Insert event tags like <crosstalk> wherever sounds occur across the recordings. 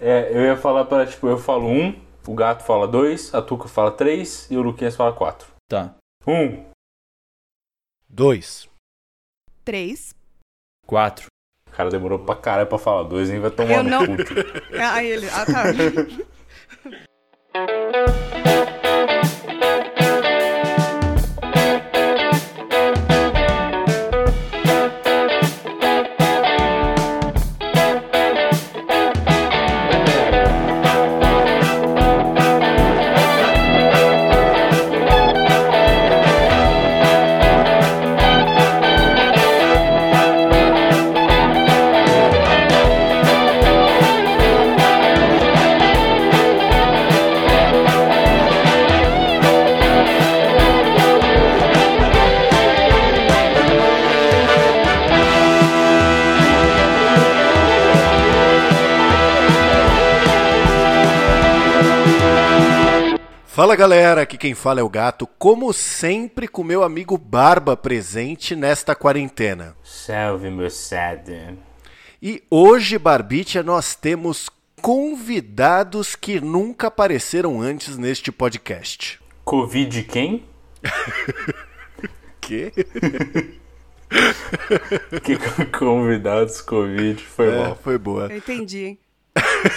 É, eu ia falar para tipo, eu falo um, o gato fala dois, a Tuca fala três e o Luquinhas fala quatro. Tá. Um, Dois. Três. Quatro. o cara demorou pra caralho pra falar dois, nem vai tomar Eu no não- puto. <laughs> Ah, ele. Ah, tá. <laughs> Fala galera, aqui quem fala é o Gato, como sempre com meu amigo Barba presente nesta quarentena. Salve, meu sad. E hoje, Barbicha, nós temos convidados que nunca apareceram antes neste podcast. Covid quem? <laughs> Que? <laughs> Que convidados Covid, foi É, mal. foi boa. Eu entendi, hein?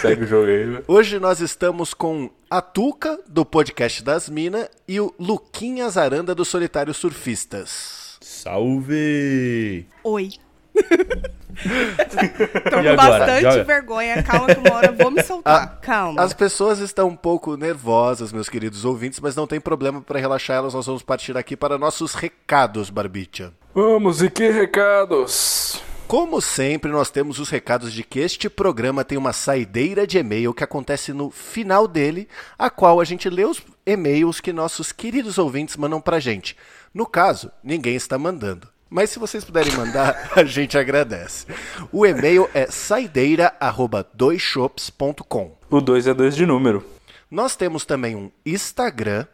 Segue o jogo aí, né? Hoje nós estamos com a Tuca, do podcast das Minas, e o Luquinhas Aranda, do Solitário Surfistas. Salve! Oi. <laughs> Tô com bastante Joga. vergonha. Calma que uma hora eu vou me soltar. Ah, Calma. As pessoas estão um pouco nervosas, meus queridos ouvintes, mas não tem problema para relaxar elas. Nós vamos partir aqui para nossos recados, Barbicha. Vamos, e que recados? Como sempre, nós temos os recados de que este programa tem uma saideira de e-mail que acontece no final dele, a qual a gente lê os e-mails que nossos queridos ouvintes mandam pra gente. No caso, ninguém está mandando. Mas se vocês puderem mandar, <laughs> a gente agradece. O e-mail é saideira@doisshops.com. O 2 é 2 de número. Nós temos também um Instagram,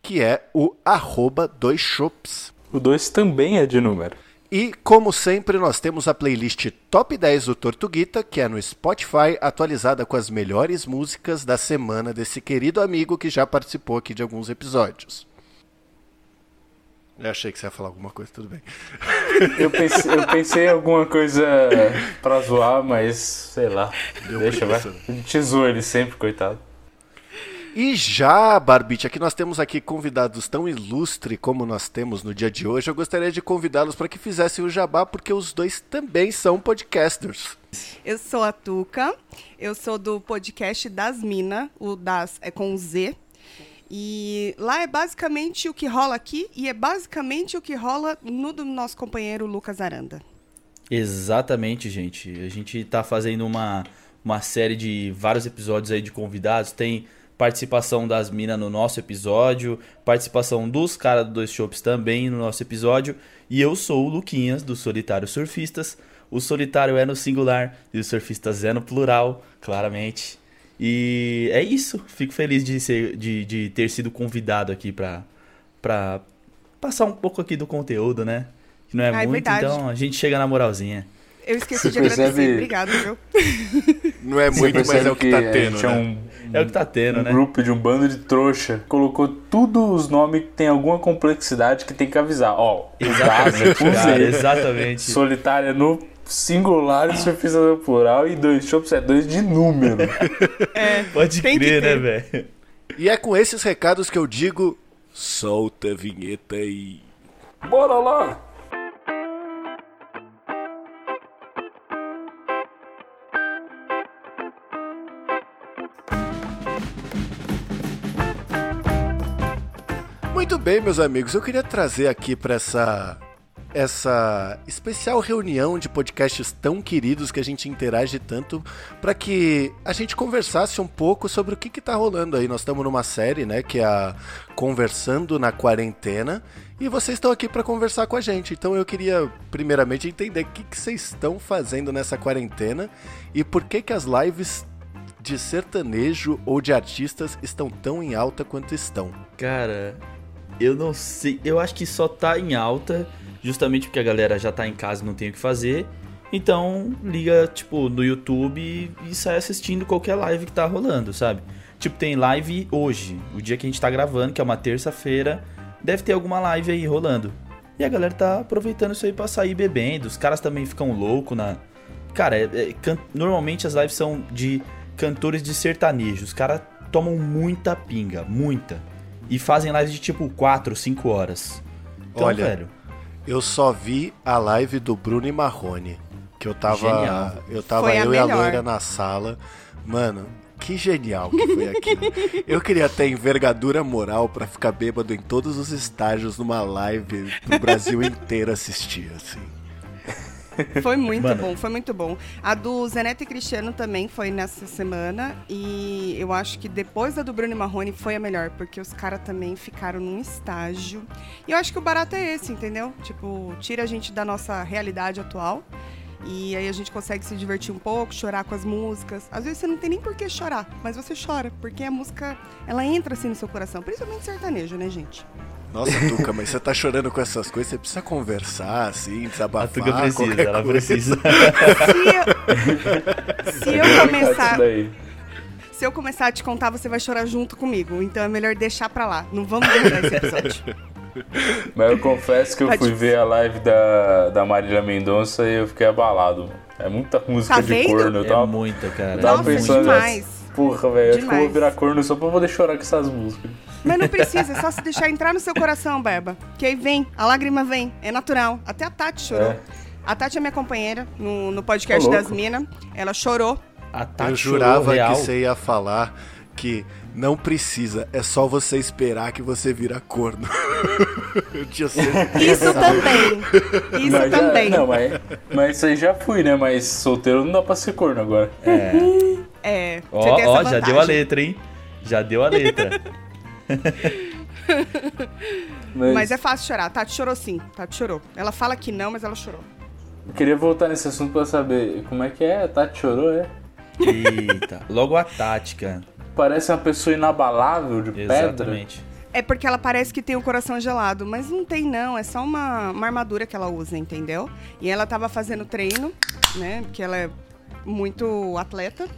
que é o arroba doisshops. O 2 também é de número. E, como sempre, nós temos a playlist Top 10 do Tortuguita, que é no Spotify, atualizada com as melhores músicas da semana desse querido amigo que já participou aqui de alguns episódios. Eu achei que você ia falar alguma coisa, tudo bem. Eu pensei, eu pensei em alguma coisa pra zoar, mas sei lá. Deu Deixa, vai. preguiça, A gente zoa ele sempre, coitado. E já, Barbite, aqui nós temos aqui convidados tão ilustres como nós temos no dia de hoje. Eu gostaria de convidá-los para que fizessem o jabá, porque os dois também são podcasters. Eu sou a Tuca. Eu sou do podcast Das Minas. O Das é com Z. E lá é basicamente o que rola aqui e é basicamente o que rola no do nosso companheiro Lucas Aranda. Exatamente, gente. A gente tá fazendo uma, uma série de vários episódios aí de convidados. Tem participação das minas no nosso episódio, participação dos caras do Dois Shops também no nosso episódio. E eu sou o Luquinhas, do Solitário Surfistas. O solitário é no singular e o surfistas é no plural, claramente. E é isso. Fico feliz de, ser, de, de ter sido convidado aqui pra, pra passar um pouco aqui do conteúdo, né? Que não é Ah, é muito, verdade. então a gente chega na moralzinha. Eu esqueci Você de agradecer. percebe- Obrigado, viu? <laughs> Não é muito, mas é o que tá a tendo, gente é né? um, É o que tá tendo, um né? grupo de um bando de trouxa. Colocou tudo os nomes que tem alguma complexidade que tem que avisar. Ó, Exatamente, cara, exatamente. Solitária no singular e surfista no plural e dois shops é dois de número. <laughs> Pode Tem que crer, né, velho? E é com esses recados que eu digo: solta a vinheta aí. Bora lá! Bem, meus amigos, eu queria trazer aqui para essa essa especial reunião de podcasts tão queridos que a gente interage tanto para que a gente conversasse um pouco sobre o que que tá rolando aí. Nós estamos numa série, né, que é a Conversando na Quarentena, e vocês estão aqui para conversar com a gente. Então eu queria primeiramente entender o que que vocês estão fazendo nessa quarentena e por que que as lives de sertanejo ou de artistas estão tão em alta quanto estão. Cara, eu não sei. Eu acho que só tá em alta, justamente porque a galera já tá em casa e não tem o que fazer. Então, liga, tipo, no YouTube e sai assistindo qualquer live que tá rolando, sabe? Tipo, tem live hoje, o dia que a gente tá gravando, que é uma terça-feira, deve ter alguma live aí rolando. E a galera tá aproveitando isso aí pra sair bebendo. Os caras também ficam loucos na. Cara, é, é, can... normalmente as lives são de cantores de sertanejo. Os caras tomam muita pinga, muita. E fazem lives de tipo 4, 5 horas. Então, Olha, velho. Eu só vi a live do Bruno e Marrone. Que eu tava. Genial. Eu tava Foi a eu e a loira na sala. Mano, que genial que foi aquilo. eu queria ter envergadura moral pra ficar bêbado em todos os estágios numa live pro Brasil <laughs> inteiro assistir, assim. Foi muito Mano. bom, foi muito bom. A do Zeneto e Cristiano também foi nessa semana. E eu acho que depois da do Bruno e Marrone foi a melhor, porque os caras também ficaram num estágio. E eu acho que o barato é esse, entendeu? Tipo, tira a gente da nossa realidade atual. E aí a gente consegue se divertir um pouco, chorar com as músicas. Às vezes você não tem nem por que chorar, mas você chora, porque a música, ela entra assim no seu coração. Principalmente sertanejo, né, gente? Nossa, Tuca, mas você tá chorando com essas coisas, você precisa conversar, assim, A desabafar. Tuga precisa, qualquer ela coisa. precisa. Se eu, se eu Isso começar daí. Se eu começar a te contar, você vai chorar junto comigo. Então é melhor deixar pra lá. Não vamos guardar esse episódio. <laughs> Mas eu confesso que eu Tá fui difícil. ver a live da, da Marília Mendonça e eu fiquei abalado. É muita música Tá de corno. Eu É tava, muita, cara. tava Nossa, é pensando demais. Porra, velho, acho que eu vou virar corno só pra poder chorar com essas músicas. Mas não precisa, é só se deixar entrar no seu coração, Berba. Que aí vem, a lágrima vem, é natural. Até a Tati chorou. É. A Tati é minha companheira no, no podcast das Minas. Ela chorou. A Tati Eu chorou jurava real. que você ia falar que não precisa, é só você esperar que você vira corno. <laughs> eu tinha certeza. Isso também. Isso Mas já- também. não, mas, mas isso aí já fui, né? Mas solteiro não dá pra ser corno agora. É, <laughs> Ó, você tem essa ó, já deu a letra, hein? Já deu a letra. <laughs> Mas, Mas é fácil chorar. A Tati chorou sim. A Tati chorou. Ela fala que não, mas ela chorou. eu queria voltar nesse assunto pra saber como é que é. A Tati chorou, é? Eita. Logo a tática. Parece uma pessoa inabalável de pedra. Exatamente. É porque ela parece que tem o coração gelado, mas não tem não, é só uma, uma armadura que ela usa, entendeu? E ela tava fazendo treino, né, porque ela é muito atleta.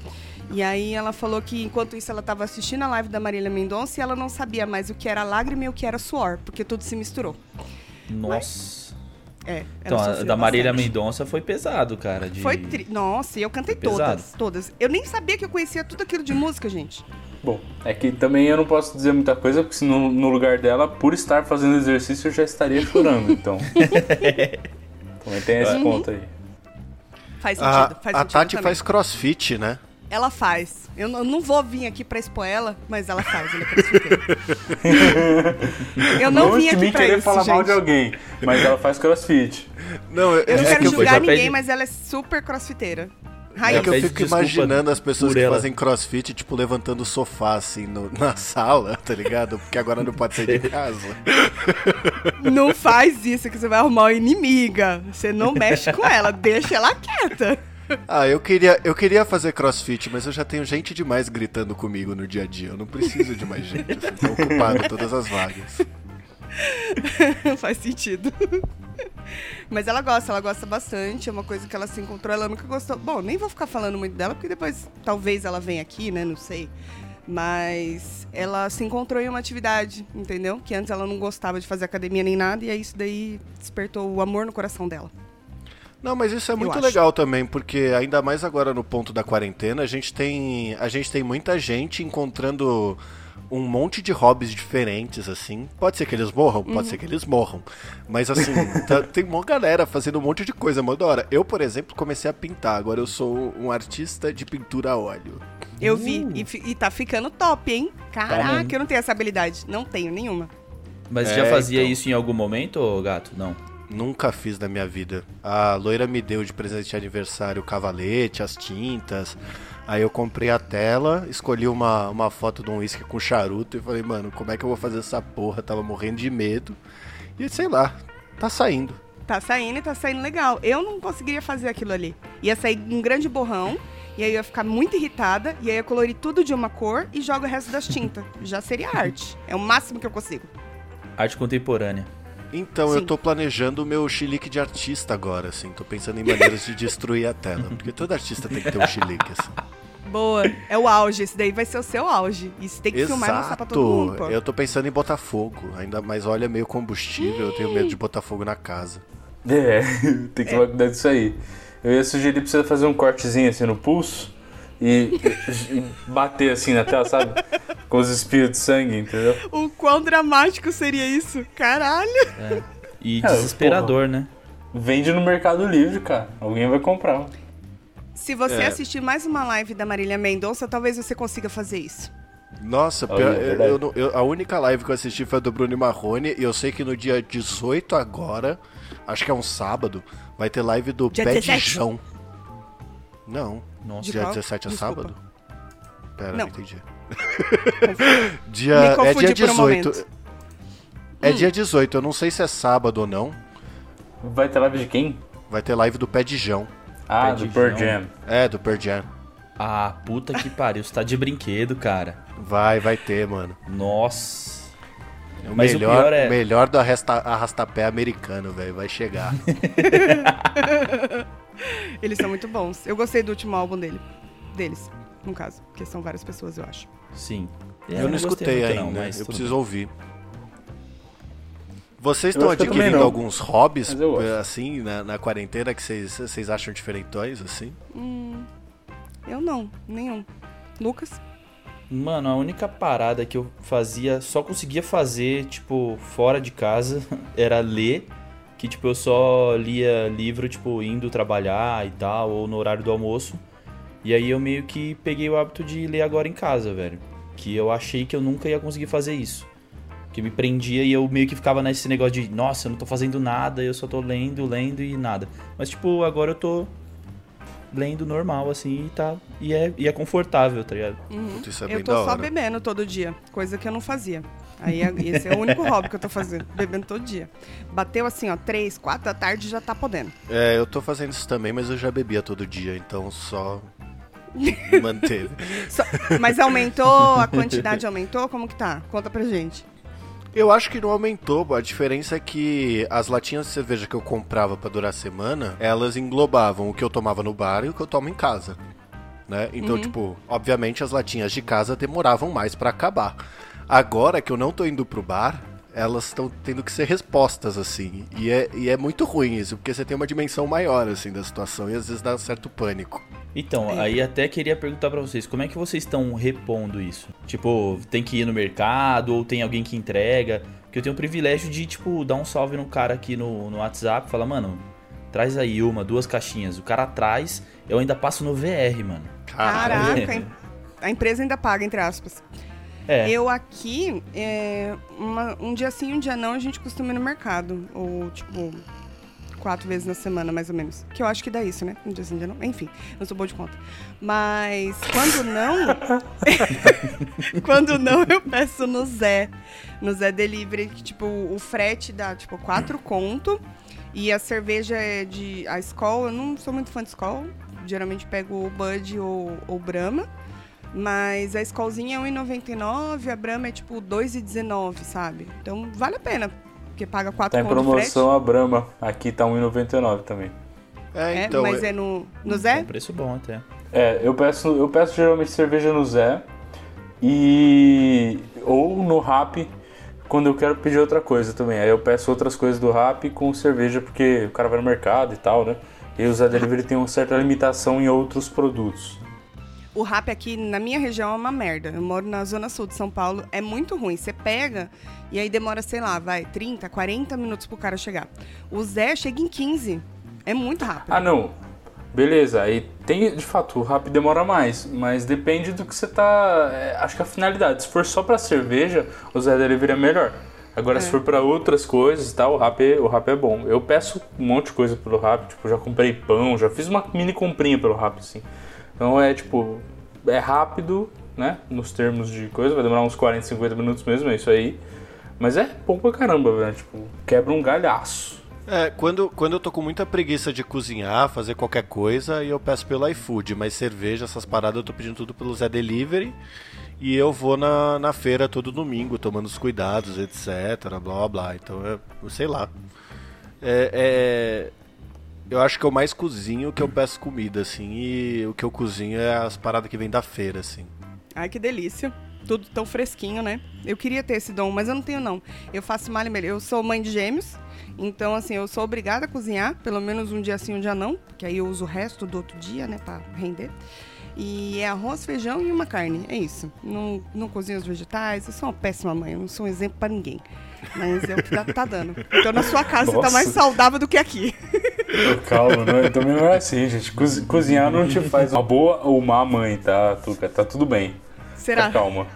E aí ela falou que enquanto isso ela tava assistindo a live da Marília Mendonça e ela não sabia mais o que era lágrima e o que era suor, porque tudo se misturou. Nossa. É, ela Então, a da Marília bastante. Mendonça foi pesado, cara. de- Foi tri... Nossa, e eu cantei todas, todas. Eu nem sabia que eu conhecia tudo aquilo de música, gente. Bom, é que também eu não posso dizer muita coisa, porque se no, no lugar dela, por estar fazendo exercício, eu já estaria chorando, então. <laughs> também tem esse ponto aí. Faz sentido, A, faz a sentido Tati também. faz crossfit, né? Ela faz. Eu não, eu não vou vir aqui pra expor ela, mas ela faz. Ela é <laughs> eu não vim de aqui mim pra querer isso, falar gente. mal de alguém, mas ela faz crossfit. Não, Eu não é quero que eu, julgar ninguém, pede- mas ela é super crossfiteira. é Raiz. que eu fico imaginando as pessoas que ela. fazem crossfit, tipo, levantando o sofá, assim, no- na <laughs> sala, tá ligado? Porque agora não pode sair de casa. Não faz isso que você vai arrumar uma inimiga. Você não mexe com ela, deixa ela quieta. Ah, eu queria, eu queria fazer crossfit, mas eu já tenho gente demais gritando comigo no dia a dia. Eu não preciso de mais gente, assim, tô ocupado todas as vagas. <laughs> faz sentido. Mas ela gosta, ela gosta bastante. É uma coisa que ela se encontrou. Ela nunca gostou. Bom, nem vou ficar falando muito dela, porque depois talvez ela venha aqui, né? Não sei. Mas ela se encontrou em uma atividade, entendeu? Que antes ela não gostava de fazer academia nem nada, e aí isso daí despertou o amor no coração dela. Não, mas isso é muito legal também, porque ainda mais agora no ponto da quarentena, a gente tem, a gente tem muita gente encontrando um monte de hobbies diferentes, assim. Pode ser que eles morram, pode ser que eles morram. Mas assim, <laughs> tá- tem uma galera fazendo um monte de coisa, mó da hora. Eu, por exemplo, comecei a pintar. Agora eu sou um artista de pintura a óleo. Eu vi, e, fi- e tá ficando top, hein? Caraca, mesmo. eu não tenho essa habilidade. Não tenho nenhuma. Mas É, já fazia então. isso em algum momento, gato? Não. Nunca fiz na minha vida. A loira me deu de presente de aniversário o cavalete, as tintas. Aí eu comprei a tela, escolhi uma, uma foto de um uísque com charuto e falei, mano, como é que eu vou fazer essa porra? Tava morrendo de medo. E sei lá, tá saindo. Tá saindo e tá saindo legal. Eu não conseguiria fazer aquilo ali. Ia sair um grande borrão, e aí eu ia ficar muito irritada, e aí eu ia colorir tudo de uma cor e jogo o resto das tintas. Já seria arte. É o máximo que eu consigo. Arte contemporânea. Então, Sim. eu tô planejando o meu chilique de artista agora, assim. Tô pensando em maneiras de destruir a tela. Porque todo artista tem que ter um chilique, assim. Boa. É o auge. Esse daí vai ser o seu auge. E você tem que filmar e mostrar pra todo mundo, Exato. pô. Eu tô pensando em botar fogo. Ainda mais olha meio combustível, eu tenho medo de botar fogo na casa. É, <laughs> tem que tomar cuidado disso aí. Eu ia sugerir pra você fazer um cortezinho assim no pulso e, e bater assim na tela, sabe? Com os espios de sangue, entendeu? O quão dramático seria isso? Caralho. E É, desesperador, né? Vende no Mercado Livre, cara. Alguém vai comprar. Se você É. assistir mais uma live da Marília Mendonça, talvez você consiga fazer isso. Nossa, Olha, é eu- eu eu- a única live que eu assisti foi a do Bruno Marrone. E eu sei que no dia 18 agora, acho que é um sábado, vai ter live do Dia Pé 17. de Jão. Não. Nossa. Dia qual? 17 é Desculpa. sábado? Pera, não, Não. entendi. <laughs> Me dia, é dia por um 18. momento. é dia 18, eu não sei se é sábado ou não. Vai ter live de quem? Vai ter live do Pé de Jão. Ah, Pé do Pearl. Jam. É, do Pearl Jam. Ah, puta que pariu. Você tá de brinquedo, cara. Vai, vai ter, mano. Nossa. O Mas o melhor, pior é- melhor do arrasta, arrastapé americano, velho. Vai chegar. <laughs> Eles são muito bons. Eu gostei do último álbum dele. Deles, no caso. Porque são várias pessoas, eu acho. Sim. É, eu não escutei ainda, não, mas eu preciso bem. ouvir. Vocês Eu estão eu adquirindo alguns hobbies, eu eh, assim, na, na quarentena, que vocês vocês acham diferentões, assim? Eu não, nenhum. Lucas? Mano, a única parada que eu fazia, só conseguia fazer, tipo, fora de casa, <laughs> era ler. Que, tipo, eu só lia livro, tipo, indo trabalhar e tal, ou no horário do almoço. E aí eu meio que peguei o hábito de ler agora em casa, velho. Que eu achei que eu nunca ia conseguir fazer isso. Que me prendia e eu meio que ficava nesse negócio de, nossa, eu não tô fazendo nada, eu só tô lendo, lendo e nada. Mas, tipo, agora eu tô lendo normal, assim, e tá. E é, e é confortável, tá ligado? Puta, isso é eu tô da só hora. bebendo todo dia, coisa que eu não fazia. Aí a- esse é o único hobby que eu tô fazendo, bebendo todo dia. Bateu assim, ó, três, quatro da tarde já tá podendo. É, eu tô fazendo isso também, mas eu já bebia todo dia, então só <laughs> manteve. Só- mas aumentou, a quantidade aumentou? Como que tá? Conta pra gente. Eu acho que não aumentou, a diferença é que as latinhas de cerveja que eu comprava pra durar a semana, elas englobavam o que eu tomava no bar e o que eu tomo em casa. Né? Então, tipo, obviamente as latinhas de casa demoravam mais pra acabar. Agora que eu não tô indo pro bar, elas estão tendo que ser respostas, assim. E é, e é muito ruim isso, porque você tem uma dimensão maior, assim, da situação e às vezes dá um certo pânico. Então, É. aí até queria perguntar pra vocês, como é que vocês estão repondo isso? Tipo, tem que ir no mercado ou tem alguém que entrega? Porque eu tenho o privilégio de, tipo, dar um salve no cara aqui no, no WhatsApp, falar, mano, traz aí uma, duas caixinhas. O cara traz, eu ainda passo no VR, mano. Caraca, a empresa ainda paga, entre aspas. É, Eu aqui, é, uma- um dia sim, um dia não, a gente costuma ir no mercado. Ou, tipo, quatro vezes na semana, mais ou menos. Que eu acho que dá isso, né? Um dia sim, dia não. Enfim, não sou boa de conta. Mas quando não. <laughs> quando não, eu peço no Zé. No Zé Delivery, que, tipo, o frete dá, tipo, quatro conto. E a cerveja é de. A Skol, eu não sou muito fã de Skol. Geralmente pego o Bud ou o Brahma. Mas a Skolzinha é 1,99, a Brahma é tipo 2,19, sabe? Então vale a pena. Porque paga 4 Tá em promoção a Brahma. Aqui tá 1,99 também. É. É, então. mas é- é no, no é Zé? um preço bom até. É, eu peço, eu peço geralmente cerveja no Zé e ou no Rap quando eu quero pedir outra coisa também. Aí eu peço outras coisas do Rap com cerveja porque o cara vai no mercado e tal, né? E o Zé Delivery tem uma certa limitação em outros produtos. O rap aqui na minha região é uma merda. Eu moro na zona sul de São Paulo, é muito ruim. Você pega e aí demora, sei lá, vai 30, 40 minutos pro cara chegar. O Zé chega em 15. É muito rápido. Ah, não. Beleza, aí tem, de fato, o rap demora mais, mas depende do que você tá. é, acho que a finalidade. Se for só pra cerveja, o Zé Delivery é melhor. Agora, se for pra outras coisas e tal, o rap, é- o rap é bom. Eu peço um monte de coisa pelo rap, tipo, já comprei pão, já fiz uma mini comprinha pelo rap, assim. Então é tipo, é rápido, né? Nos termos de coisa, vai demorar uns 40, 50 minutos mesmo, é isso aí. Mas é bom pra caramba, velho. Tipo, quebra um galhaço. É, quando, quando eu tô com muita preguiça de cozinhar, fazer qualquer coisa, aí eu peço pelo iFood, mas cerveja, essas paradas eu tô pedindo tudo pelo Zé Delivery. E eu vou na, na feira todo domingo, tomando os cuidados, etc. Blá blá blá. Então, eu, eu sei lá. É, é, eu acho que eu mais cozinho que eu peço comida, assim. E o que eu cozinho é as paradas que vem da feira, assim. Ai, que delícia. Tudo tão fresquinho, né? Eu queria ter esse dom, mas eu não tenho, não. Eu faço malha melhor. Eu sou mãe de gêmeos, então, assim, eu sou obrigada a cozinhar, pelo menos um dia sim, um dia não, porque aí eu uso o resto do outro dia, né, pra render. E é arroz, feijão e uma carne. É isso. Não, não cozinho os vegetais. Eu sou uma péssima mãe. Eu não sou um exemplo para ninguém. Mas é o que tá, tá dando. Então na sua casa Nossa. você tá mais saudável do que aqui. Calma, não, também não é assim, gente. Cozinhar não te faz uma boa ou má mãe, tá, Tuca? Tá tudo bem. Será? Tá calma.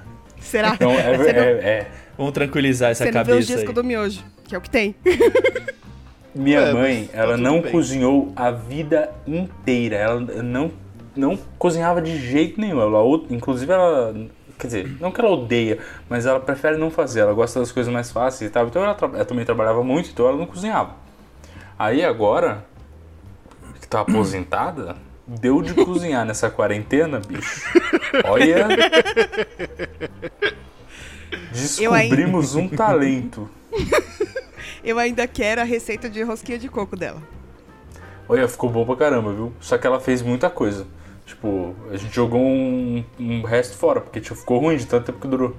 Será? Então, é, <laughs> é, é, Vamos tranquilizar essa você cabeça. Você vê os dias aí. que eu dou miojo, que é o que tem. <laughs> Minha é, mãe, ela tá não bem. cozinhou a vida inteira. Ela não, não cozinhava de jeito nenhum. Ela, inclusive, ela. Quer dizer, não que ela odeia, mas ela prefere não fazer. Ela gosta das coisas mais fáceis e tal. Então ela, ela também trabalhava muito, então ela não cozinhava. Aí agora, que tá aposentada, deu de cozinhar nessa quarentena, bicho. <laughs> Olha. Descobrimos um talento. Eu ainda quero a receita de rosquinha de coco dela. Olha, ficou bom pra caramba, viu? Só que ela fez muita coisa. Tipo, a gente jogou um, um resto fora, porque tipo, ficou ruim de tanto tempo que durou.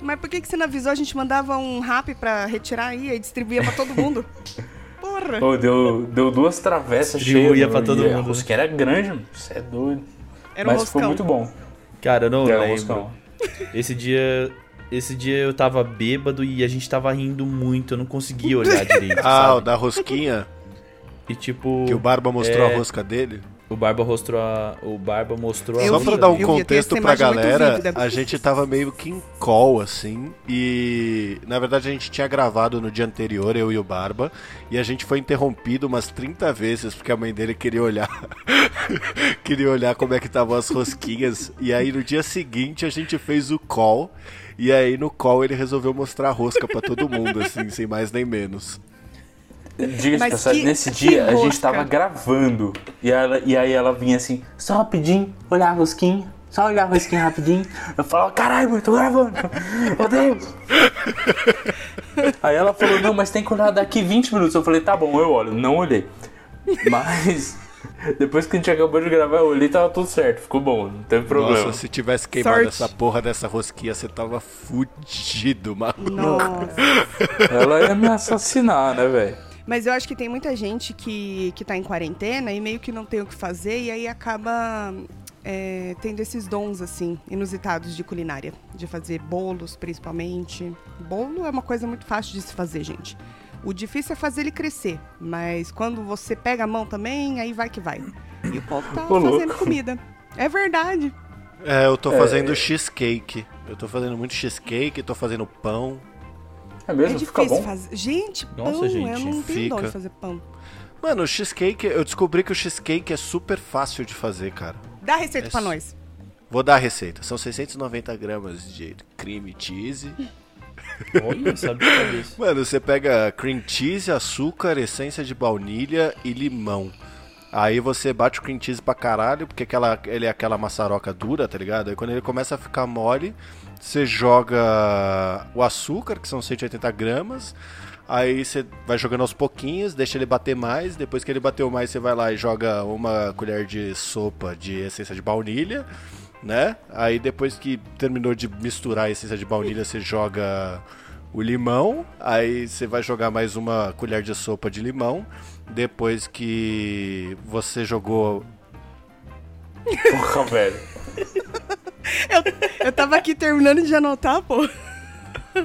Mas por que, que você não avisou? A gente mandava um rap pra retirar aí e distribuía pra todo mundo. <laughs> Porra! Oh, deu, deu duas travessas cheias. Distribuía pra todo mundo. A rosquinha era grande, você é doido. Era um Mas roscão. ficou muito bom. Cara, eu não um lembro. Esse dia esse dia eu tava bêbado e a gente tava rindo muito, eu não conseguia olhar direito. <laughs> ah, o sabe? da rosquinha? E tipo. Que o Barba mostrou é, a rosca dele? O Barba mostrou a. O Barba mostrou Eu Só vi, pra dar um contexto pra galera, a gente tava meio que em call, assim, e na verdade a gente tinha gravado no dia anterior, eu e o Barba, e a gente foi interrompido umas 30 vezes, porque a mãe dele queria olhar, <laughs> queria olhar como é que estavam as rosquinhas, e aí no dia seguinte a gente fez o call, e aí no call ele resolveu mostrar a rosca pra todo mundo, assim, sem mais nem menos. Diga-se Mas passagem, que- nesse que dia a gente tava gravando. E, ela, e aí ela vinha assim, só rapidinho, olhar a rosquinha. Só olhar a rosquinha rapidinho. Eu falava, caralho, eu tô gravando. Meu Deus. Aí ela falou, não, mas tem que olhar daqui 20 minutos. Eu falei, tá bom, eu olho. Não olhei. Mas depois que a gente acabou de gravar, eu olhei e tava tudo certo. Ficou bom, não teve problema. Nossa, se tivesse queimado Sorte. essa porra dessa rosquinha, você tava fudido, maluco. Nossa. Ela ia me assassinar, né, velho? Mas eu acho que tem muita gente que, que tá em quarentena e meio que não tem o que fazer e aí acaba é, tendo esses dons, assim, inusitados de culinária. De fazer bolos, principalmente. Bolo é uma coisa muito fácil de se fazer, gente. O difícil é fazer ele crescer, mas quando você pega a mão também, aí vai que vai. E o povo tá Ô, fazendo louco. comida. É verdade. É, eu tô fazendo cheesecake. Eu tô fazendo muito cheesecake, tô fazendo pão. É É mesmo? Fica difícil bom? fazer. Gente, pão, Nossa, eu gente, não tenho fica. de fazer pão. Mano, o cheesecake, eu descobri que o cheesecake é super fácil de fazer, cara. Dá a receita É pra nós. Vou dar a receita. São 690 gramas de cream cheese. <laughs> Olha, sabe de cabeça. Mano, você pega cream cheese, açúcar, essência de baunilha e limão. Aí você bate o cream cheese pra caralho, porque aquela, ele é aquela maçaroca dura, tá ligado? Aí quando ele começa a ficar mole, você joga o açúcar, que são 180 gramas. Aí você vai jogando aos pouquinhos, deixa ele bater mais. Depois que ele bateu mais, você vai lá e joga uma colher de sopa de essência de baunilha, né? Aí depois que terminou de misturar a essência de baunilha, você joga o limão. Aí você vai jogar mais uma colher de sopa de limão. Depois que você jogou Porra, velho. Eu tava aqui terminando de anotar, pô.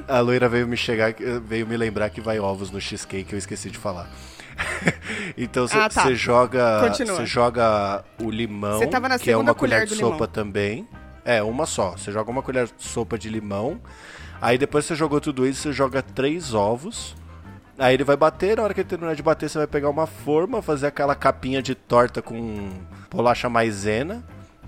A loira veio me chegar, veio me lembrar que vai ovos no cheesecake, eu esqueci de falar. <laughs> então você Ah, tá. joga, Continua. você joga o limão, Você tava na que é uma colher, colher de sopa limão. também. É, uma só. Você joga uma colher de sopa de limão. Aí depois você jogou tudo isso, você joga três ovos. Aí ele vai bater, na hora que ele terminar de bater, você vai pegar uma forma, fazer aquela capinha de torta com bolacha maisena,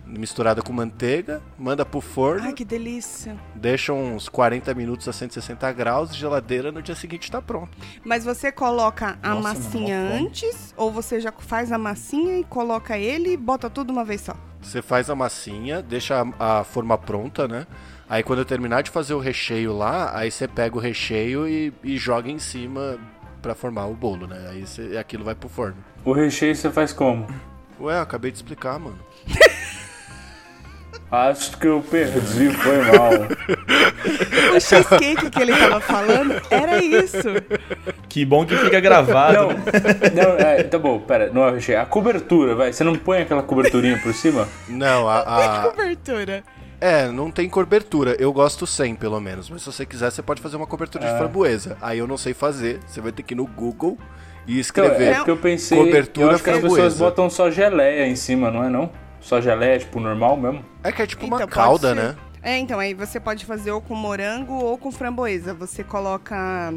misturada com manteiga, manda pro forno. Ai, que delícia. Deixa uns 40 minutos a 160 graus, geladeira, no dia seguinte tá pronto. Mas você coloca a Nossa, massinha antes ou você já faz a massinha e coloca ele e bota tudo uma vez só? Você faz a massinha, deixa a, a forma pronta, né? Aí quando eu terminar de fazer o recheio lá, aí você pega o recheio e, e joga em cima pra formar o bolo, né? Aí você, aquilo vai pro forno. O recheio você faz como? Ué, eu acabei de explicar, mano. <laughs> Acho que eu perdi, foi mal. <laughs> O cheesecake que ele tava falando era isso. Que bom que fica gravado. Não, né? <laughs> não é, tá bom, pera, não é o recheio. A cobertura, vai. Você não põe aquela coberturinha por cima? Não, a. a- Cobertura. É, não tem cobertura. Eu gosto sem, pelo menos. Mas se você quiser, você pode fazer uma cobertura de framboesa. Aí eu não sei fazer. Você vai ter que ir no Google e Então, escrever. é porque eu pensei. Cobertura eu acho que as pessoas framboesa. botam só geleia em cima, não é não? Só geleia, tipo, normal mesmo? É que é tipo Então, uma calda, ser. né? É, então, aí você pode fazer ou com morango ou com framboesa. Você coloca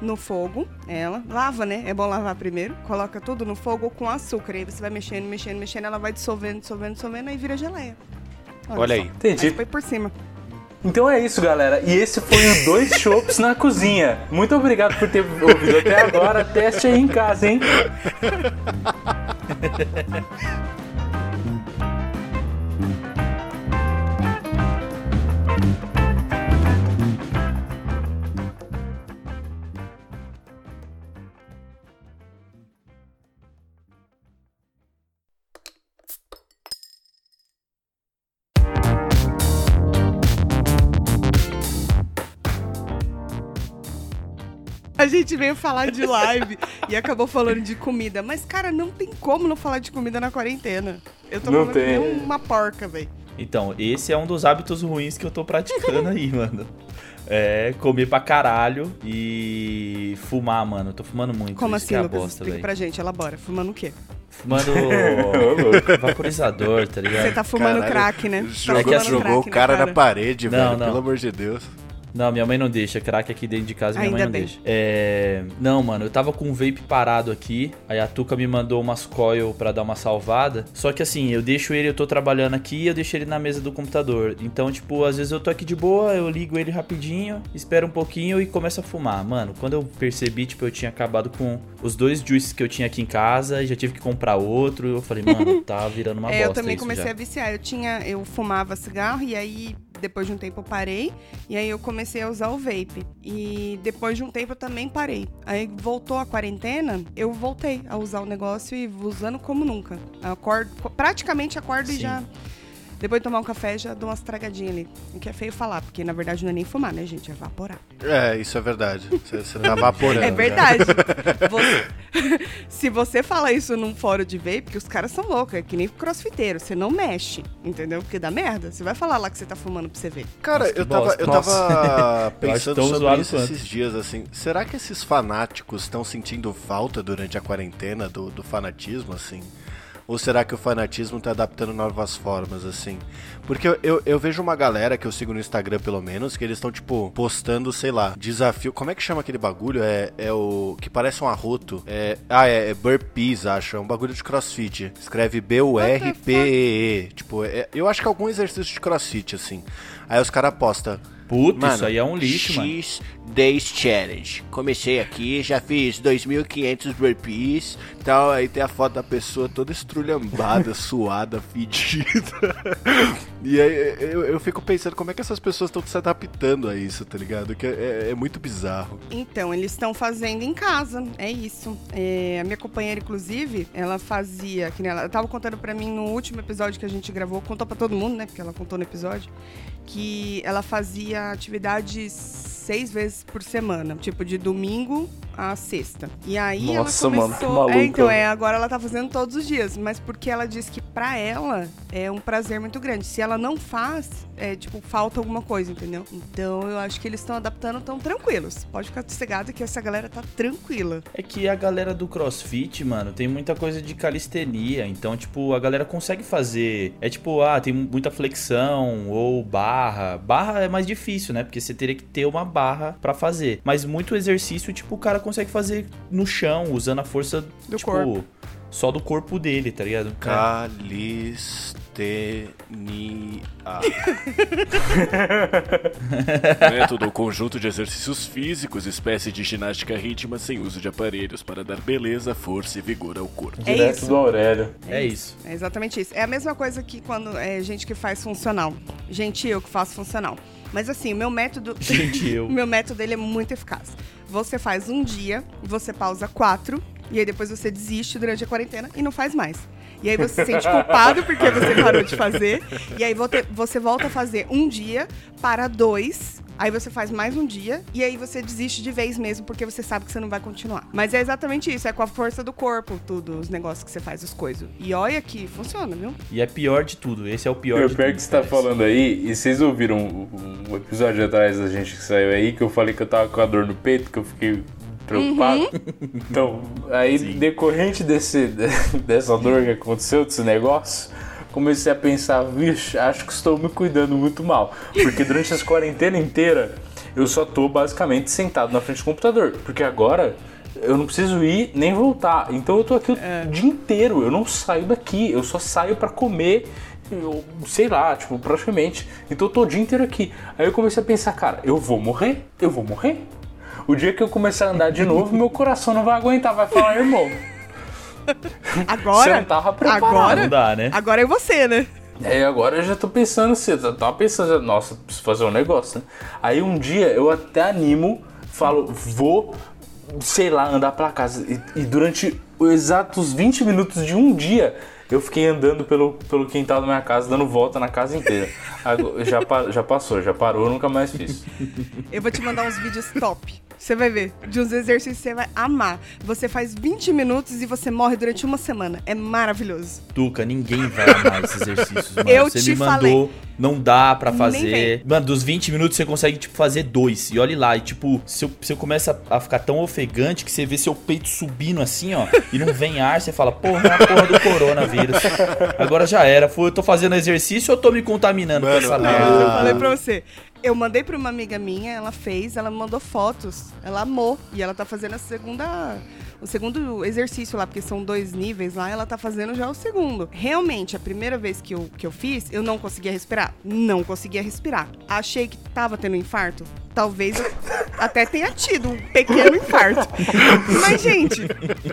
no fogo ela, lava, né? É bom lavar primeiro. Coloca tudo no fogo com açúcar. Aí você vai mexendo, mexendo, mexendo, ela vai dissolvendo, dissolvendo, dissolvendo, aí vira geleia. Olha aí. Aí Entendi. põe por cima. Então é isso, galera. E esse foi o Dois <laughs> Chopps na Cozinha. Muito obrigado por ter ouvido até agora. Teste aí em casa, hein? <laughs> A gente veio falar de live e acabou falando de comida. Mas, cara, não tem como não falar de comida na quarentena. Eu tô Não tem. uma porca, velho. Então, esse é um dos hábitos ruins que eu tô praticando aí, <laughs> mano. É comer pra caralho e fumar, mano. Eu tô fumando muito. Como isso assim, que é a Lucas? bosta, Explica velho. pra gente, elabora. Fumando o quê? Fumando <laughs> vaporizador, tá ligado? Você tá fumando Caralho, crack, né? Tá Jogou, que assim- fumando jogou o crack cara na, parede, Não, velho. não. Pelo amor de Deus. Não, minha mãe não deixa. Crack aqui dentro de casa, minha mãe Ainda não bem. deixa. É... Não, mano, eu tava com o vape parado aqui. Aí a Tuca me mandou umas coil pra dar uma salvada. Só que assim, eu deixo ele, eu tô trabalhando aqui, eu deixo ele na mesa do computador. Então, tipo, às vezes eu tô aqui de boa, eu ligo ele rapidinho, espero um pouquinho e começo a fumar. Mano, quando eu percebi, tipo, eu tinha acabado com os dois juices que eu tinha aqui em casa e já tive que comprar outro. Eu falei, mano, tá virando uma <laughs> É, bosta eu também comecei já. a viciar. Eu tinha, eu fumava cigarro e aí depois de um tempo eu parei e aí eu comecei a usar o vape. E depois de um tempo eu também parei. Aí voltou a quarentena, eu voltei a usar o negócio e usando como nunca. Eu Acordo, praticamente acordo e Sim. já depois de tomar um café já dou umas tragadinhas ali. O que é feio falar, porque na verdade não é nem fumar, né, gente? É evaporar. É, isso é verdade. Você, tá vaporando. É já. verdade. <laughs> Você- <laughs> se você fala isso num fórum de vape, que os caras são loucos, é que nem crossfiteiro, você não mexe, entendeu? Porque dá merda. Você vai falar lá que você tá fumando pra você ver. Cara, Nossa, que eu tava, bosta. eu tava <laughs> Eu pensando tão sobre isso quanto. esses dias, assim. Será que esses fanáticos estão sentindo falta durante a quarentena do, do fanatismo, assim? Ou será que o fanatismo tá adaptando novas formas, assim? Porque eu, eu, eu vejo uma galera que eu sigo no Instagram, pelo menos, que eles estão, tipo, postando, sei lá, desafio. Como é que chama aquele bagulho? É, é o. que parece um arroto. É, ah, é, é burpees, acho. É um bagulho de crossfit. Escreve B-U-R-P-E-E. Tipo, é- eu acho que é algum exercício de crossfit, assim. Aí os caras postam. Puta, Mano, isso aí é um lixo, mano. X Days Challenge. Comecei aqui, já fiz 2.500 burpees, tal, aí tem a foto da pessoa toda estrulhambada, <laughs> suada, fedida. <laughs> E aí eu, eu fico pensando como é que essas pessoas estão se adaptando a isso, tá ligado? Que é, é muito bizarro. Então, eles estão fazendo em casa, é isso. É, a minha companheira, inclusive, ela fazia, que ela, ela tava contando pra mim no último episódio que a gente gravou, contou pra todo mundo, né, porque ela contou no episódio, que ela fazia atividades seis vezes por semana, tipo de domingo a sexta. E aí Nossa, ela mano, começou... que maluca. É, então, é, agora ela tá fazendo todos os dias, mas porque ela disse que pra ela é um prazer muito grande. Se ela não faz, é tipo, falta alguma coisa, entendeu? Então eu acho que eles estão adaptando, tão tranquilos. Pode ficar sossegado que essa galera tá tranquila. É que a galera do CrossFit, mano, tem muita coisa de calistenia. Então, tipo, a galera consegue fazer. É tipo, ah, tem muita flexão ou barra. Barra é mais difícil, né? Porque você teria que ter uma barra pra fazer. Mas muito exercício, tipo, o cara consegue fazer no chão, usando a força Do tipo, corpo. Só do corpo dele, tá ligado? Calistenia. <laughs> Método conjunto de exercícios físicos, espécie de ginástica rítmica sem uso de aparelhos para dar beleza, força e vigor ao corpo. É Direto isso. do Aurélio. É isso. É exatamente isso. É a mesma coisa que quando é gente que faz funcional. Gente, eu que faço funcional. Mas assim, o meu método. <laughs> Gente, eu. o <laughs> meu método ele é muito eficaz. Você faz um dia, você pausa quatro, e aí depois você desiste durante a quarentena e não faz mais. E aí você se sente culpado porque você parou de fazer. E aí você volta a fazer um dia para dois. Aí você faz mais um dia e aí você desiste de vez mesmo, porque você sabe que você não vai continuar. Mas é exatamente isso, é com a força do corpo, tudo, os negócios que você faz, as coisas. E olha que funciona, viu? E é pior de tudo. Esse é o pior Pior, de pior tudo. que você tá falando aí, e vocês ouviram um, um episódio atrás da gente que saiu aí, que eu falei que eu tava com a dor no peito, que eu fiquei preocupado. <laughs> Então, aí, decorrente desse, dessa dor que aconteceu, desse negócio, comecei a pensar, vixe, acho que estou me cuidando muito mal. Porque durante essa quarentena inteira, eu só tô basicamente sentado na frente do computador. Porque agora eu não preciso ir nem voltar. Então eu tô aqui o dia inteiro, eu não saio daqui, eu só saio pra comer. Eu, sei lá, tipo, praticamente. Então eu tô o dia inteiro aqui. Aí eu comecei a pensar, cara, eu vou morrer? Eu vou morrer? O dia que eu começar a andar de novo, meu coração não vai aguentar, vai falar, irmão. Agora. Você não tava preparado. Agora. Dá, né? Agora é você, né? É, agora eu já tô pensando assim, eu tava pensando, nossa, preciso fazer um negócio, né? Aí um dia eu até animo, falo, vou, sei lá, andar pra casa. E, e durante os exatos 20 minutos de um dia, eu fiquei andando pelo, pelo quintal da minha casa, dando volta na casa inteira. Agora, já, já passou, já parou, eu nunca mais fiz. Eu vou te mandar uns vídeos top. Você vai ver. De uns exercícios você vai amar. Você faz 20 minutos e você morre durante uma semana. É maravilhoso. Tuca, ninguém vai amar esses exercícios, mano. Eu você te me mandou, falei. não dá pra Nem fazer. Mano, dos 20 minutos você consegue, tipo, fazer dois. E olhe lá, e tipo, se eu, se eu começa a ficar tão ofegante que você vê seu peito subindo assim, ó, e não vem ar, você fala, porra, é a porra do coronavírus. Agora já era. Foi, eu tô fazendo exercício ou eu tô me contaminando Mano, com essa ah, merda? Eu falei pra você. Eu mandei pra uma amiga minha, ela fez, ela mandou fotos. Ela amou. E ela tá fazendo a segunda. O segundo exercício lá, porque são dois níveis lá, ela tá fazendo já o segundo. Realmente, a primeira vez que eu, que eu fiz, eu não conseguia respirar. Não conseguia respirar. Achei que tava tendo infarto. Talvez eu até tenha tido um pequeno infarto. Mas, gente,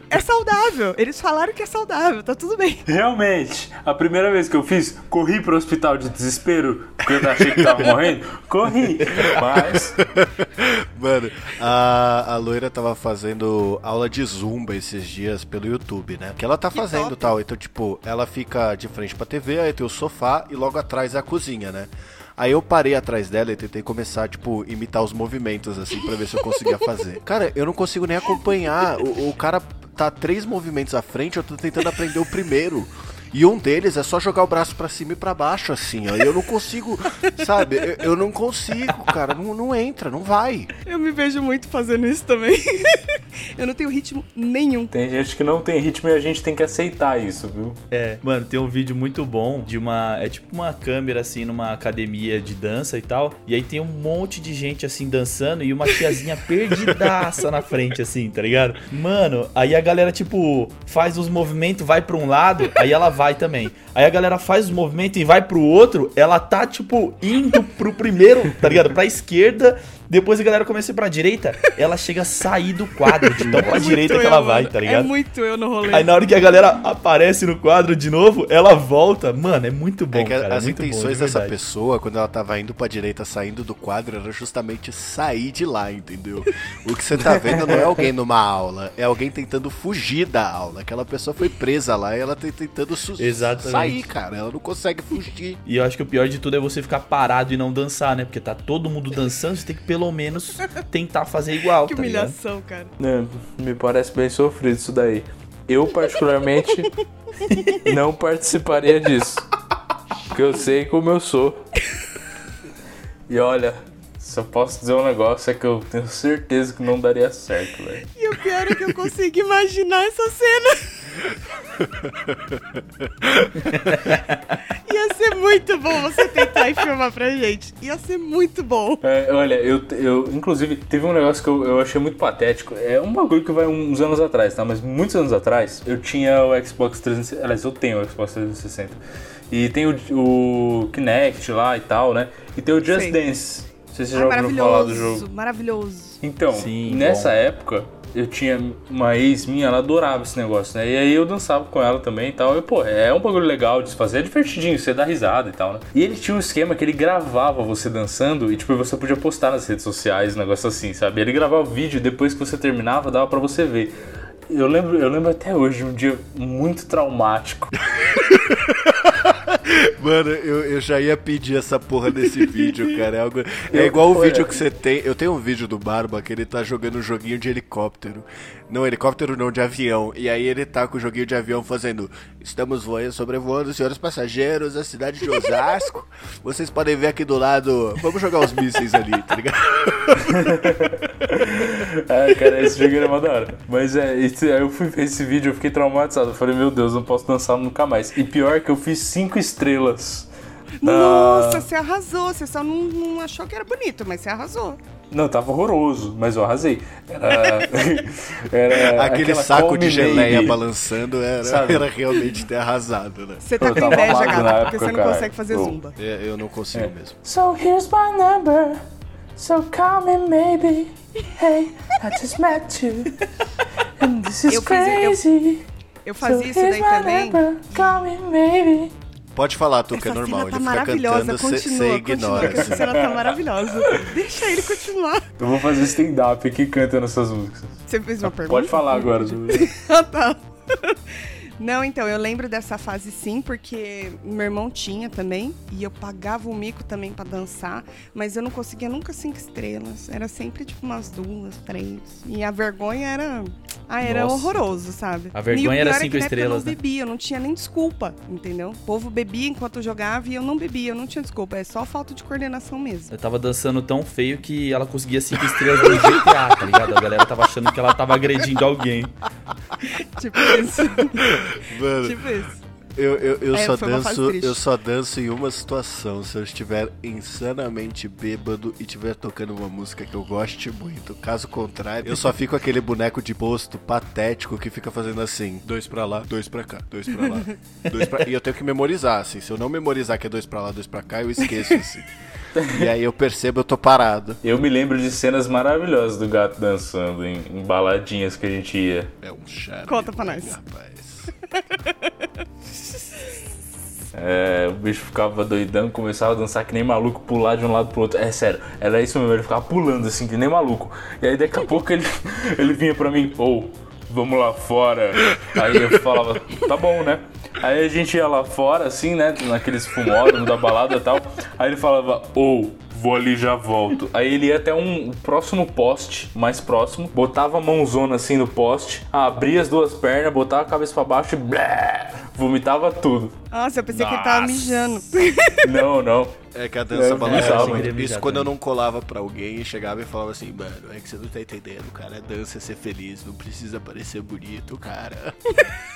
é saudável. Eles falaram que é saudável, tá tudo bem. Realmente, a primeira vez que eu fiz, corri pro hospital de desespero, porque eu achei que tava morrendo, corri. Mas, Mano, a, a loira tava fazendo aula de zumba esses dias pelo YouTube, né? Que ela tá fazendo top. tal. Então, tipo, ela fica de frente pra TV, aí tem o sofá e logo atrás é a cozinha, né? Aí eu parei atrás dela e tentei começar, tipo, imitar os movimentos, assim, pra ver se eu conseguia fazer. <laughs> Cara, eu não consigo nem acompanhar. O, o cara tá três movimentos à frente, eu tô tentando aprender o primeiro. E um deles é só jogar o braço pra cima e pra baixo, assim, ó. E eu não consigo, <laughs> sabe? Eu, eu não consigo, cara. Não, não entra, não vai. Eu me vejo muito fazendo isso também. <laughs> eu não tenho ritmo nenhum. tem gente que não tem ritmo e a gente tem que aceitar isso, viu? É, mano, tem um vídeo muito bom de uma. É tipo uma câmera assim numa academia de dança e tal. E aí tem um monte de gente assim dançando e uma tiazinha <laughs> perdidaça na frente, assim, tá ligado? Mano, aí a galera, tipo, faz os movimentos, vai pra um lado, aí ela vai também. Aí a galera faz os movimentos e vai pro outro, ela tá, tipo, indo pro primeiro, tá ligado? Pra esquerda. Depois a galera começa a ir pra direita, ela chega a sair do quadro de tão pra É direita que eu, ela vai, mano. tá ligado? É muito eu no rolê. Aí na hora que a galera aparece no quadro de novo, ela volta. Mano, é muito bom, é que cara. as é muito bom, intenções de dessa pessoa, quando ela tava indo pra direita, saindo do quadro, era justamente sair de lá, entendeu? O que você tá vendo não é alguém numa aula, é alguém tentando fugir da aula. Aquela pessoa foi presa lá e ela tá tentando Exatamente. sair, cara. Ela não consegue fugir. E eu acho que o pior de tudo é você ficar parado e não dançar, né? Porque tá todo mundo dançando, você tem que pelo menos tentar fazer igual, Que tá ligado? humilhação, cara. É, me parece bem sofrido isso daí. Eu, particularmente, <laughs> não participaria disso. Porque eu sei como eu sou. E olha, só posso dizer um negócio, é que eu tenho certeza que não daria certo, velho. E o pior é que eu consigo imaginar essa cena. <laughs> Ia ser muito bom você tentar e filmar pra gente. Ia ser muito bom. É, olha, eu, eu. Inclusive, teve um negócio que eu, eu achei muito patético. É um bagulho que vai uns anos atrás, tá? Mas muitos anos atrás, eu tinha o Xbox 360. Aliás, eu tenho o Xbox 360. E tem o, o Kinect lá e tal, né? E tem o Just Sei. Dance. Não sei se vocês Ai, já ouviram falar do jogo. maravilhoso. Então, Sim, nessa bom. época, eu tinha uma ex minha, ela adorava esse negócio, né? E aí eu dançava com ela também e tal. E, pô, é um bagulho legal de se fazer, é divertidinho, você dá risada e tal, né? E ele tinha um esquema que ele gravava você dançando e, tipo, você podia postar nas redes sociais, um negócio assim, sabe? Ele gravava o vídeo depois que você terminava, dava pra você ver. Eu lembro, eu lembro até hoje um dia muito traumático. <laughs> Mano, eu, eu já ia pedir essa porra desse <laughs> vídeo, cara. É, algo- é igual o vídeo que você tem. Eu tenho um vídeo do Barba que ele tá jogando um joguinho de helicóptero. Não, helicóptero não, de avião. E aí ele tá com o joguinho de avião fazendo. Estamos voando, sobrevoando, senhores passageiros, a cidade de Osasco. <laughs> Vocês podem ver aqui do lado. Vamos jogar os mísseis ali, tá ligado? É, <laughs> cara, esse jogo era uma da hora. Mas é, esse- aí eu fui ver esse vídeo, eu fiquei traumatizado. Eu falei, meu Deus, não posso dançar nunca mais. E pior que eu fiz cinco estrelas. Nossa, Ah, você arrasou. Você só não, não achou que era bonito, mas você arrasou. Não, tava horroroso, mas eu arrasei. Era. <laughs> era Aquele saco de geleia balançando era, Sabe? era realmente ter arrasado, né? Você tá Eu com inveja, gata, porque época, você não cara. consegue fazer Eu- zumba. É, eu não consigo É. mesmo. So here's my number. So call me maybe. Hey, I just met you. And this is Eu fiz- eu- crazy. Eu fazia so isso here's daí my também. number. Call me maybe. Pode falar, tu, que é Essa normal. cena tá Ele fica cantando, você continua, você continua, ignora. que essa assim. cena tá maravilhosa. Deixa ele continuar. Eu vou fazer stand-up aqui cantando essas músicas. Você fez uma pergunta? Pode falar agora. <laughs> Ah, tá. Não, então, eu lembro dessa fase sim, porque meu irmão tinha também, e eu pagava o mico também pra dançar, mas eu não conseguia nunca cinco estrelas. Era sempre tipo umas duas, três. E a vergonha era. Ah, era Nossa. horroroso, sabe? A vergonha era é cinco que na época estrelas, Eu não né? bebia, eu não tinha nem desculpa, entendeu? O povo bebia enquanto eu jogava e eu não bebia, eu não tinha desculpa. É só falta de coordenação mesmo. Eu tava dançando tão feio que ela conseguia cinco estrelas no GTA, tá ligado? A galera tava achando que ela tava agredindo alguém. <laughs> Tipo isso. <laughs> Mano, tipo isso. eu, eu, eu É, só danço, eu só danço em uma situação, se eu estiver insanamente bêbado e estiver tocando uma música que eu goste muito. Caso contrário, eu só fico aquele boneco de posto patético que fica fazendo assim, dois pra lá, dois pra cá, dois pra lá, dois pra... E eu tenho que memorizar, assim, se eu não memorizar que é dois pra lá, dois pra cá, eu esqueço, assim. E aí eu percebo, eu tô parado. Eu me lembro de cenas maravilhosas do gato dançando em, em baladinhas que a gente ia. É um charme. Conta pra nós. Rapaz. É, o bicho ficava doidão, começava a dançar que nem maluco, pular de um lado pro outro. É sério, era isso mesmo, ele ficava pulando assim, que nem maluco. E aí daqui a pouco ele, <laughs> ele vinha pra mim, ou, vamos lá fora. Aí eu falava, tá bom, né? Aí a gente ia lá fora, assim, né? Naqueles fumódromos da balada e tal. Aí ele falava, ou, vou ali e já volto. Aí ele ia até um próximo poste, mais próximo, botava a mãozona assim no poste, abria as duas pernas, botava a cabeça pra baixo e blé, vomitava tudo. Nossa, eu pensei que ele tava Nossa. mijando. <laughs> <laughs> Não, não. É que a dança É, balançava é, mijar Isso quando eu não colava pra alguém e chegava e falava assim, mano, é que você não tá entendendo, cara. Dança é ser feliz, não precisa parecer bonito, cara. <laughs>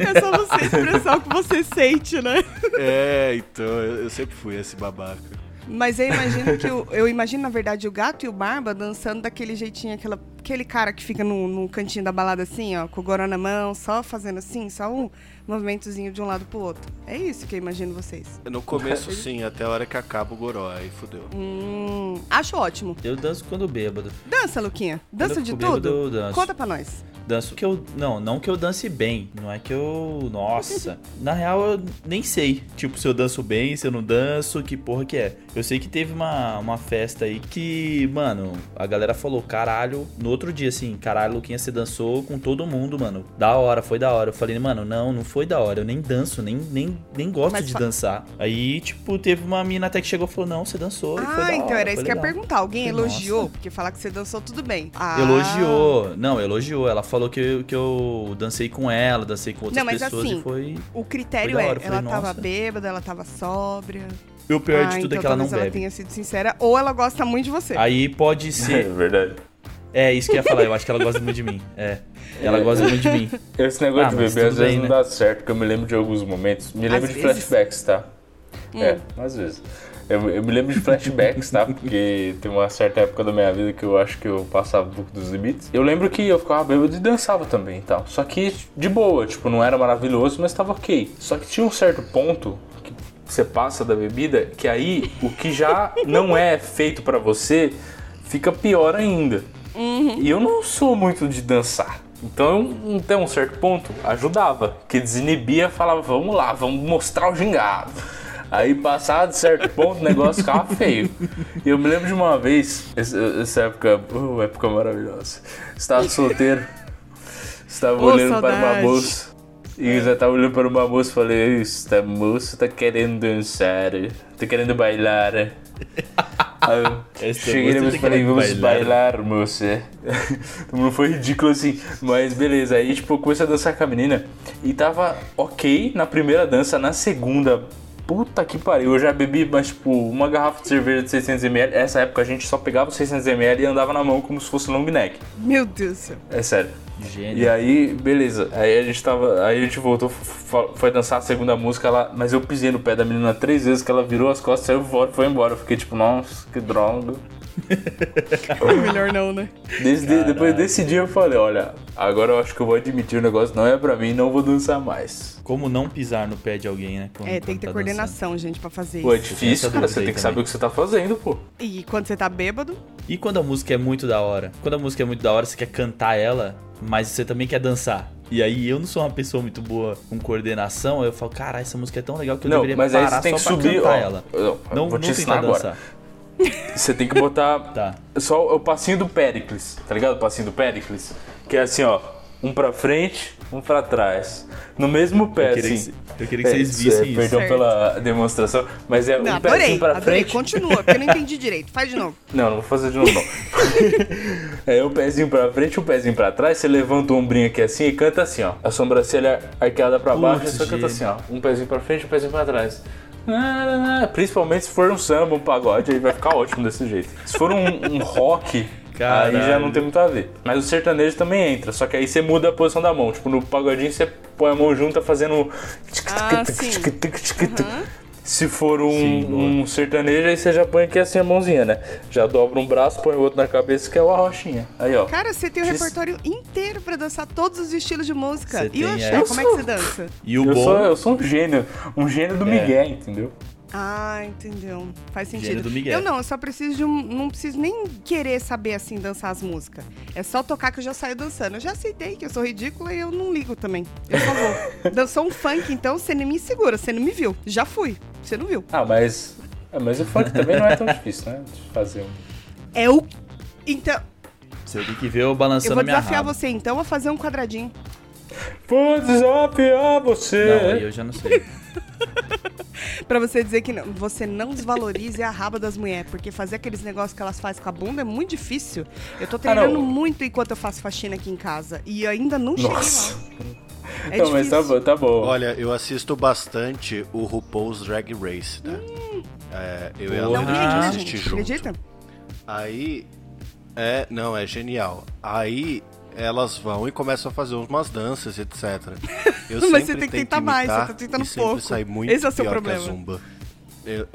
É só você expressar o que você sente, né? É, então, eu sempre fui esse babaca. Mas eu imagino que o, eu imagino, na verdade, o gato e o Barba dançando daquele jeitinho, aquela, aquele cara que fica no, no cantinho da balada assim, ó, com o goró na mão, só fazendo assim, só um movimentozinho de um lado pro outro. É isso que eu imagino vocês. No começo, <laughs> sim, até a hora que acaba o goró, aí fudeu. Hum, acho ótimo. Eu danço quando bêbado. Dança, Luquinha. Dança Quando de fico bêbado, tudo? eu danço. Conta pra nós. Danço que eu. Não, não que eu dance bem. Não é que eu. Nossa. <laughs> Na real, eu nem sei. Tipo, se eu danço bem, se eu não danço, que porra que é. Eu sei que teve uma, uma festa aí que, mano, a galera falou, caralho, no outro dia, assim, caralho, Luquinha, você dançou com todo mundo, mano. Da hora, foi da hora. Eu falei, mano, não, não foi da hora. Eu nem danço, nem, nem, nem gosto Mas de fa- dançar. Aí, tipo, teve uma mina até que chegou e falou, não, você dançou. e foi da Ah, então hora, era isso que eu ia perguntar. Alguém Falei, elogiou? "Nossa." Porque falar que você dançou tudo bem. Ah. Elogiou. Não, elogiou. Ela falou que eu, que eu dancei com ela, dancei com outras Não, mas pessoas assim, e foi. O critério Foi da é, falei, ela tava "Nossa." bêbada, ela tava sóbria. E o pior ah, de tudo então é que ela não talvez ela bebe. tenha sido sincera, ou ela gosta muito de você. Aí pode <laughs> É ser. verdade. É, isso que eu ia falar. Eu acho que ela gosta muito de mim. É. Ela gosta muito de mim. Esse negócio Ah, de beber às vezes bem, não né? dá certo, porque eu me lembro de alguns momentos. Me lembro de vezes? flashbacks, tá? Hum. É, às vezes. Eu, eu me lembro de flashbacks, tá? Porque tem uma certa época da minha vida que eu acho que eu passava um pouco dos limites. Eu lembro que eu ficava bêbado e dançava também e tal. Só que de boa, tipo, não era maravilhoso, mas tava ok. Só que tinha um certo ponto que você passa da bebida que aí o que já não é feito pra você fica pior ainda. E eu não sou muito de dançar. Então, até um certo ponto, ajudava. Que desinibia, falava, vamos lá, vamos mostrar o gingado. Aí, passado certo ponto, o negócio ficava <laughs> feio. E eu me lembro de uma vez, essa, época, uh, época maravilhosa. Estava solteiro, estava Ô, olhando para uma saudade. moça. E eu já estava olhando para uma moça e falei, esta moça tá querendo dançar, tá querendo bailar. <laughs> <laughs> Cheguei e falei, vamos bailar." bailar, moça. <laughs> Não foi ridículo assim, mas beleza. Aí, tipo, eu comecei a dançar com a menina e tava ok na primeira dança, na segunda. Puta que pariu, eu já bebi, mas tipo, uma garrafa de cerveja de 600ml. Essa época a gente só pegava 600ml e andava na mão como se fosse long neck. Meu Deus do céu. É sério. Gênio. E aí, beleza. Aí a gente tava. Aí a gente voltou, foi dançar a segunda música lá, mas eu pisei no pé da menina três vezes que ela virou as costas, saiu fora e foi embora. Eu fiquei tipo, nossa, que droga. <laughs> Melhor não, né? Desde, depois desse dia eu falei, olha, agora eu acho que eu vou admitir o negócio não é pra mim, não vou dançar mais. Como não pisar no pé de alguém, né? quando- É, tem que ter tá coordenação, gente, pra fazer Pô, é isso. difícil, essa cara, dúvida você tem que também. saber o que você tá fazendo, pô. E quando você tá bêbado, dançando. E quando a música é muito da hora? Quando a música é muito da hora, você quer cantar ela, mas você também quer dançar. E aí eu não sou uma pessoa muito boa com coordenação, eu falo, cara, essa música é tão legal que eu não, deveria mas aí parar você tem que subir, ó. ela. eu Não, vou não te ensinar tentar agora. dançar. <laughs> Você tem que botar Tá. só o passinho do Pericles, tá ligado? O passinho do Pericles, que é assim, ó, um pra frente, um pra trás. No mesmo pé, Eu queria, assim. que, eu queria que vocês É, vissem é, isso. Perdão Certo. pela demonstração, mas é não, um pezinho adorei, pra adorei. frente. Continua, porque eu não entendi direito. Faz de novo. <laughs> Não, não vou fazer de novo, não. <laughs> é um pezinho pra frente, um pezinho pra trás, você levanta o ombrinho aqui assim e canta assim, ó. A sobrancelha arqueada pra baixo, Putz, você canta assim, ó. Um pezinho pra frente, um pezinho pra trás. Principalmente se for um samba, um pagode, aí vai ficar ótimo desse jeito. Se for um, um rock, Caralho. aí já não tem muito a ver. Mas o sertanejo também entra, só que aí você muda a posição da mão. Tipo, no pagodinho você põe a mão junta fazendo. Ah, sim. Se for um, Sim, um sertanejo, aí você já põe aqui assim a mãozinha, né? Já dobra um braço, põe o outro na cabeça, que é o arrochinha. Aí, ó. Cara, você tem o Isso. repertório inteiro pra dançar todos os estilos de música. Você e tem, o axé, como é que sou- você dança? E o eu, bom, sou, eu sou um gênio, um gênio do É. Miguel, entendeu? Ah, entendeu. Faz sentido. do Miguel. Eu não, eu só preciso de um. Não preciso nem querer saber assim dançar as músicas. É só tocar que eu já saio dançando. Eu já aceitei que eu sou ridícula e eu não ligo também. Eu só vou. <laughs> Dançou um funk, então você nem me segura, você não me viu. Já fui. Você não viu. Ah, mas. ah, mas o funk também não é tão difícil, né? De fazer um. É o. Então, você tem que ver eu eu balançando vou minha desafiar raba. você então a fazer um quadradinho. Vou desafiar você. Não, aí eu já não sei. <laughs> <laughs> Pra você dizer que não, você não desvalorize a raba das mulheres, porque fazer aqueles negócios que elas fazem com a bunda é muito difícil. Eu tô treinando não. muito enquanto eu faço faxina aqui em casa e ainda não cheguei Nossa. lá. É não, mas tá bom, tá bom. Olha, eu assisto bastante o RuPaul's Drag Race, tá? É, eu e a Não Laura, Não a Ah, gente acredita, assiste gente. junto. Acredita? Aí, é, não, é genial. Aí elas vão e começam a fazer umas danças, etc. <laughs> Eu Mas sempre você tem que tentar mais, você tá tentando e sempre pouco. sai muito Esse é o seu pior que problema. a zumba. Eu,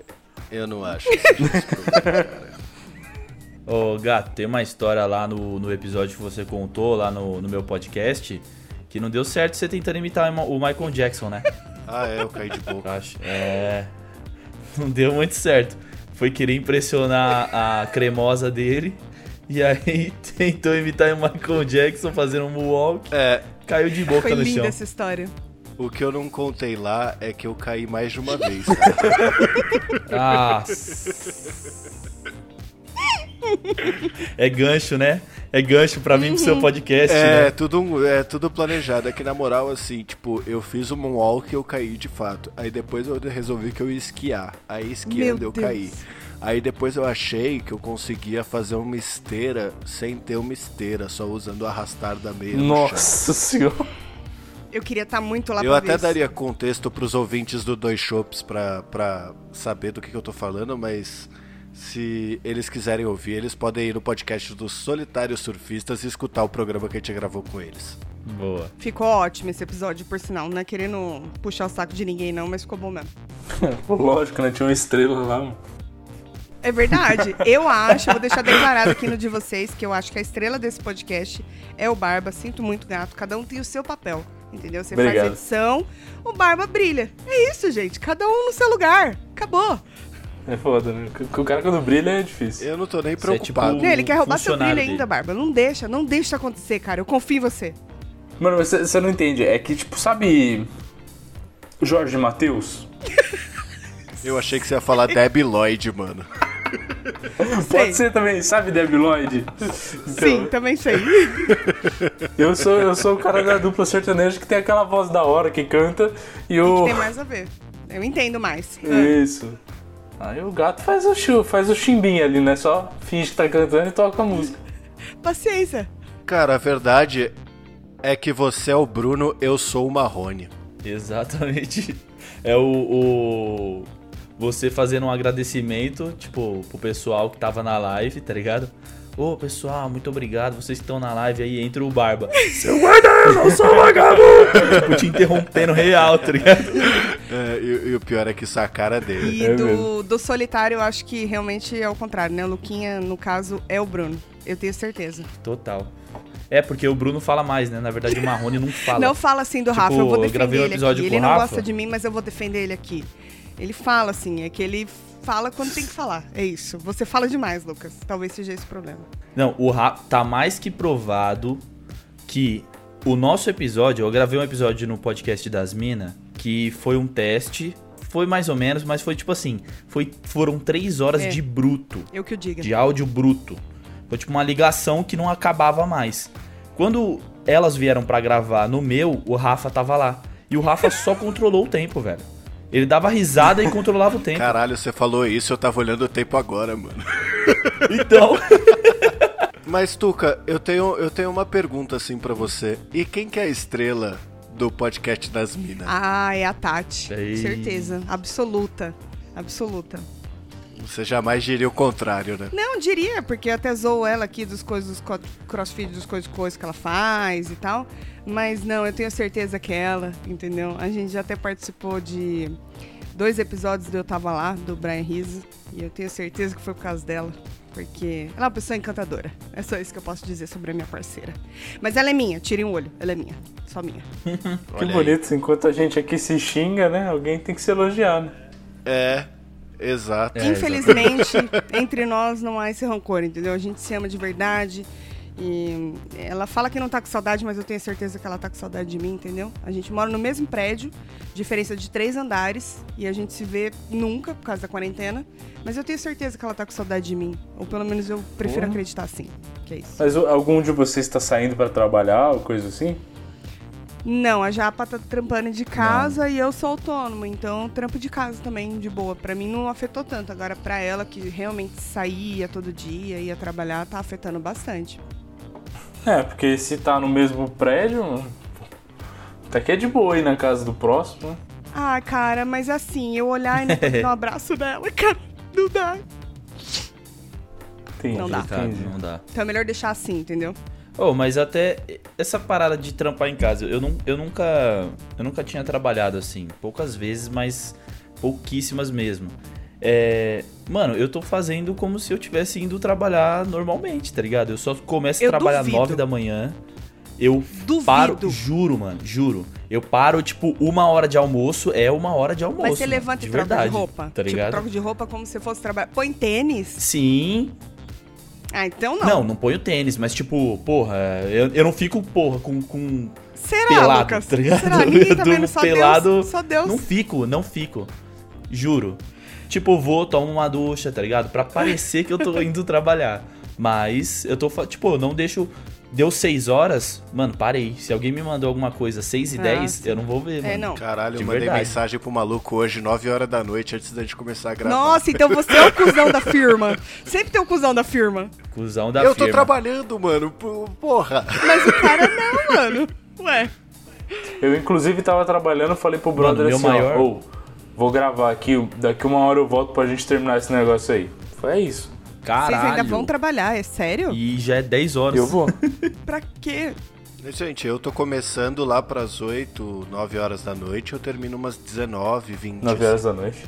eu não acho. problema, cara. <laughs> Ô, Gato, tem uma história lá no, no episódio que você contou, lá no, no meu podcast, que não deu certo você tentando imitar o Michael Jackson, né? Ah, é, eu caí de boca. Acho. É. Não deu muito certo. Foi querer impressionar a cremosa dele. E aí <laughs> tentou imitar o Michael Jackson fazendo um moonwalk. É, Caiu de boca Foi no linda chão. essa história. o que eu não contei lá é que eu caí mais de uma vez. <laughs> Ah. É gancho, né? É gancho pra mim pro seu podcast, É, né? tudo, é tudo planejado. É que na moral, assim, tipo, eu fiz um moonwalk e eu caí de fato. Aí depois eu resolvi que eu ia esquiar. Aí esquiando Meu eu Deus. caí. Aí depois eu achei que eu conseguia fazer uma esteira sem ter uma esteira, só usando o arrastar da meia no. Nossa <laughs> senhora. Eu queria estar muito lá Eu pra até ver isso. daria contexto pros ouvintes do Dois Shops pra, pra saber do que, que eu tô falando, mas se eles quiserem ouvir, eles podem ir no podcast dos Solitários Surfistas e escutar o programa que a gente gravou com eles. Boa. Ficou ótimo esse episódio, por sinal. Não é querendo puxar o saco de ninguém, não, mas ficou bom mesmo. <laughs> Lógico, né? Tinha uma estrela lá. mano. É verdade. Eu acho, vou deixar declarado aqui no de vocês, que eu acho que a estrela desse podcast é o Barba. Sinto muito, gato. Cada um tem o seu papel. Entendeu? Você Obrigado. faz edição, o Barba brilha. É isso, gente. Cada um no seu lugar. Acabou. É foda, né? O o cara quando brilha é difícil. Eu não tô nem Você é tipo preocupado. Não, ele quer roubar seu brilho ainda. Barba. Não deixa, não deixa isso acontecer, cara. Eu confio em você. Mano, mas você não entende. É que, tipo, sabe. Jorge Matheus? <laughs> Eu achei que você ia falar Debbie Lloyd, mano. Pode ser também, sabe, Debbie Lloyd? Então, Sim, também sei. <laughs> Eu sou, eu sou o cara da dupla sertaneja que tem aquela voz da hora que canta e Que o. tem mais a ver. Eu entendo mais. Isso. Aí o gato faz o chu, faz o chimbinho ali, né? Só finge que tá cantando e toca a música. Paciência. Cara, a verdade é que você é o Bruno, eu sou o Marrone. Exatamente. É o, o- Você fazendo um agradecimento, tipo, pro pessoal que tava na live, tá ligado? Ô, pessoal, muito obrigado. Vocês que estão na live aí, entra o Barba. <laughs> Seu guarda, eu não sou vagabundo! <laughs> tipo, te interrompendo real, tá ligado? É, e, e o pior é que isso é a cara dele. E É do, mesmo. do solitário, eu acho que realmente é o contrário, né? O Luquinha, no caso, é o Bruno. Eu tenho certeza. Total. É, porque o Bruno fala mais, né? Na verdade, o Marrone não <laughs> fala. Não fala assim do Tipo, Rafa, eu vou eu defender gravei um ele episódio aqui. com Ele não Rafa. gosta de mim, mas eu vou defender ele aqui. Ele fala assim, é que ele fala quando tem que falar. É isso. Você fala demais, Lucas. Talvez seja esse o problema. Não, o Ra tá mais que provado que o nosso episódio, eu gravei um episódio no podcast das Minas, que foi um teste, foi mais ou menos, mas foi tipo assim, foi, foram três horas É. de bruto, Eu que o diga. de áudio bruto. Foi tipo uma ligação que não acabava mais. Quando elas vieram pra gravar no meu, o Rafa tava lá. E o Rafa só <laughs> controlou o tempo, velho. Ele dava risada e controlava o tempo. Caralho, você falou isso, eu tava olhando o tempo agora, mano. <laughs> Então, <laughs> Mas, Tuca, eu tenho, eu tenho uma pergunta assim pra você. E quem que é a estrela do podcast das minas? Ah, é a Tati. Ei. Certeza. Absoluta. Absoluta. Você jamais diria o contrário, né? Não, diria, porque até zoo ela aqui dos coisas dos crossfit, dos coisas, coisas que ela faz e tal. Mas não, eu tenho certeza que é ela, entendeu? A gente já até participou de dois episódios do Eu Tava Lá, do Brian Rizzo. E eu tenho certeza que foi por causa dela. Porque ela é uma pessoa encantadora. É só isso que eu posso dizer sobre a minha parceira. Mas ela é minha, tirem o olho. Ela é minha. Só minha. <laughs> Que bonito, enquanto a gente aqui se xinga, né? Alguém tem que se elogiar, né? É, exato. É, Infelizmente, entre nós não há esse rancor, entendeu? A gente se ama de verdade. E ela fala que não tá com saudade, mas eu tenho certeza que ela tá com saudade de mim, entendeu? A gente mora no mesmo prédio, diferença de três andares, e a gente se vê nunca por causa da quarentena. Mas eu tenho certeza que ela tá com saudade de mim. Ou pelo menos eu prefiro Porra. acreditar assim. Que é isso. Mas algum de vocês está saindo pra trabalhar ou coisa assim? Não, a Japa tá trampando de casa e eu sou autônomo, então trampo de casa também, de boa. Pra mim não afetou tanto. Agora, pra ela, que realmente saía todo dia, ia trabalhar, tá afetando bastante. É, porque se tá no mesmo prédio, até que é de boa ir na casa do próximo, né? Ah, cara, mas assim, eu olhar e não <laughs> um abraço nela, cara, não dá. Entendi, Não dá. Entendi. não dá. Então é melhor deixar assim, entendeu? Oh, mas até essa parada de trampar em casa, eu, não, eu nunca eu nunca tinha trabalhado assim, poucas vezes, mas pouquíssimas mesmo. É, mano, eu tô fazendo como se eu tivesse indo trabalhar normalmente, tá ligado? Eu só começo a Eu trabalhar duvido. 9 da manhã. Eu Duvido. paro, juro, mano, juro. Eu paro, tipo, uma hora de almoço é uma hora de almoço. mas você mano, levanta e de troca verdade, de roupa. Tá tipo, ligado? troca de roupa como se fosse trabalhar. Põe tênis? Sim, Ah, então não. não, não ponho tênis, mas tipo, porra, eu, eu não fico, porra, com, com Será, pelado, Lucas? tá ligado? Será? Ninguém <laughs> tá Do vendo, só pelado, Deus. Só Deus. Não fico, não fico. Juro. Tipo, vou, tomo uma ducha, tá ligado? Pra parecer que eu tô <laughs> indo trabalhar. Mas eu tô, tipo, eu não deixo. Deu 6 horas, mano, parei. Se alguém me mandou alguma coisa 6 e Ah, 10, sim. eu não vou ver, mano. É, não. Caralho, De eu mandei verdade. mensagem pro maluco hoje, 9 horas da noite, antes da gente começar a gravar. Nossa, então você é o cuzão da firma. Sempre tem o cuzão da firma. Cusão da eu tô firma. trabalhando, mano. Porra. Mas o cara não, mano. Ué. Eu, inclusive, tava trabalhando, falei pro brother meu assim, maior- ó, "Ô, vou gravar aqui, daqui uma hora eu volto pra gente terminar esse negócio aí. Foi é isso. Caralho. Vocês ainda vão trabalhar, é sério? E já é 10 horas. Eu vou. <laughs> Pra quê? Gente, eu tô começando lá pras 8, 9 horas da noite, eu termino umas 19, 20. 9 horas da noite.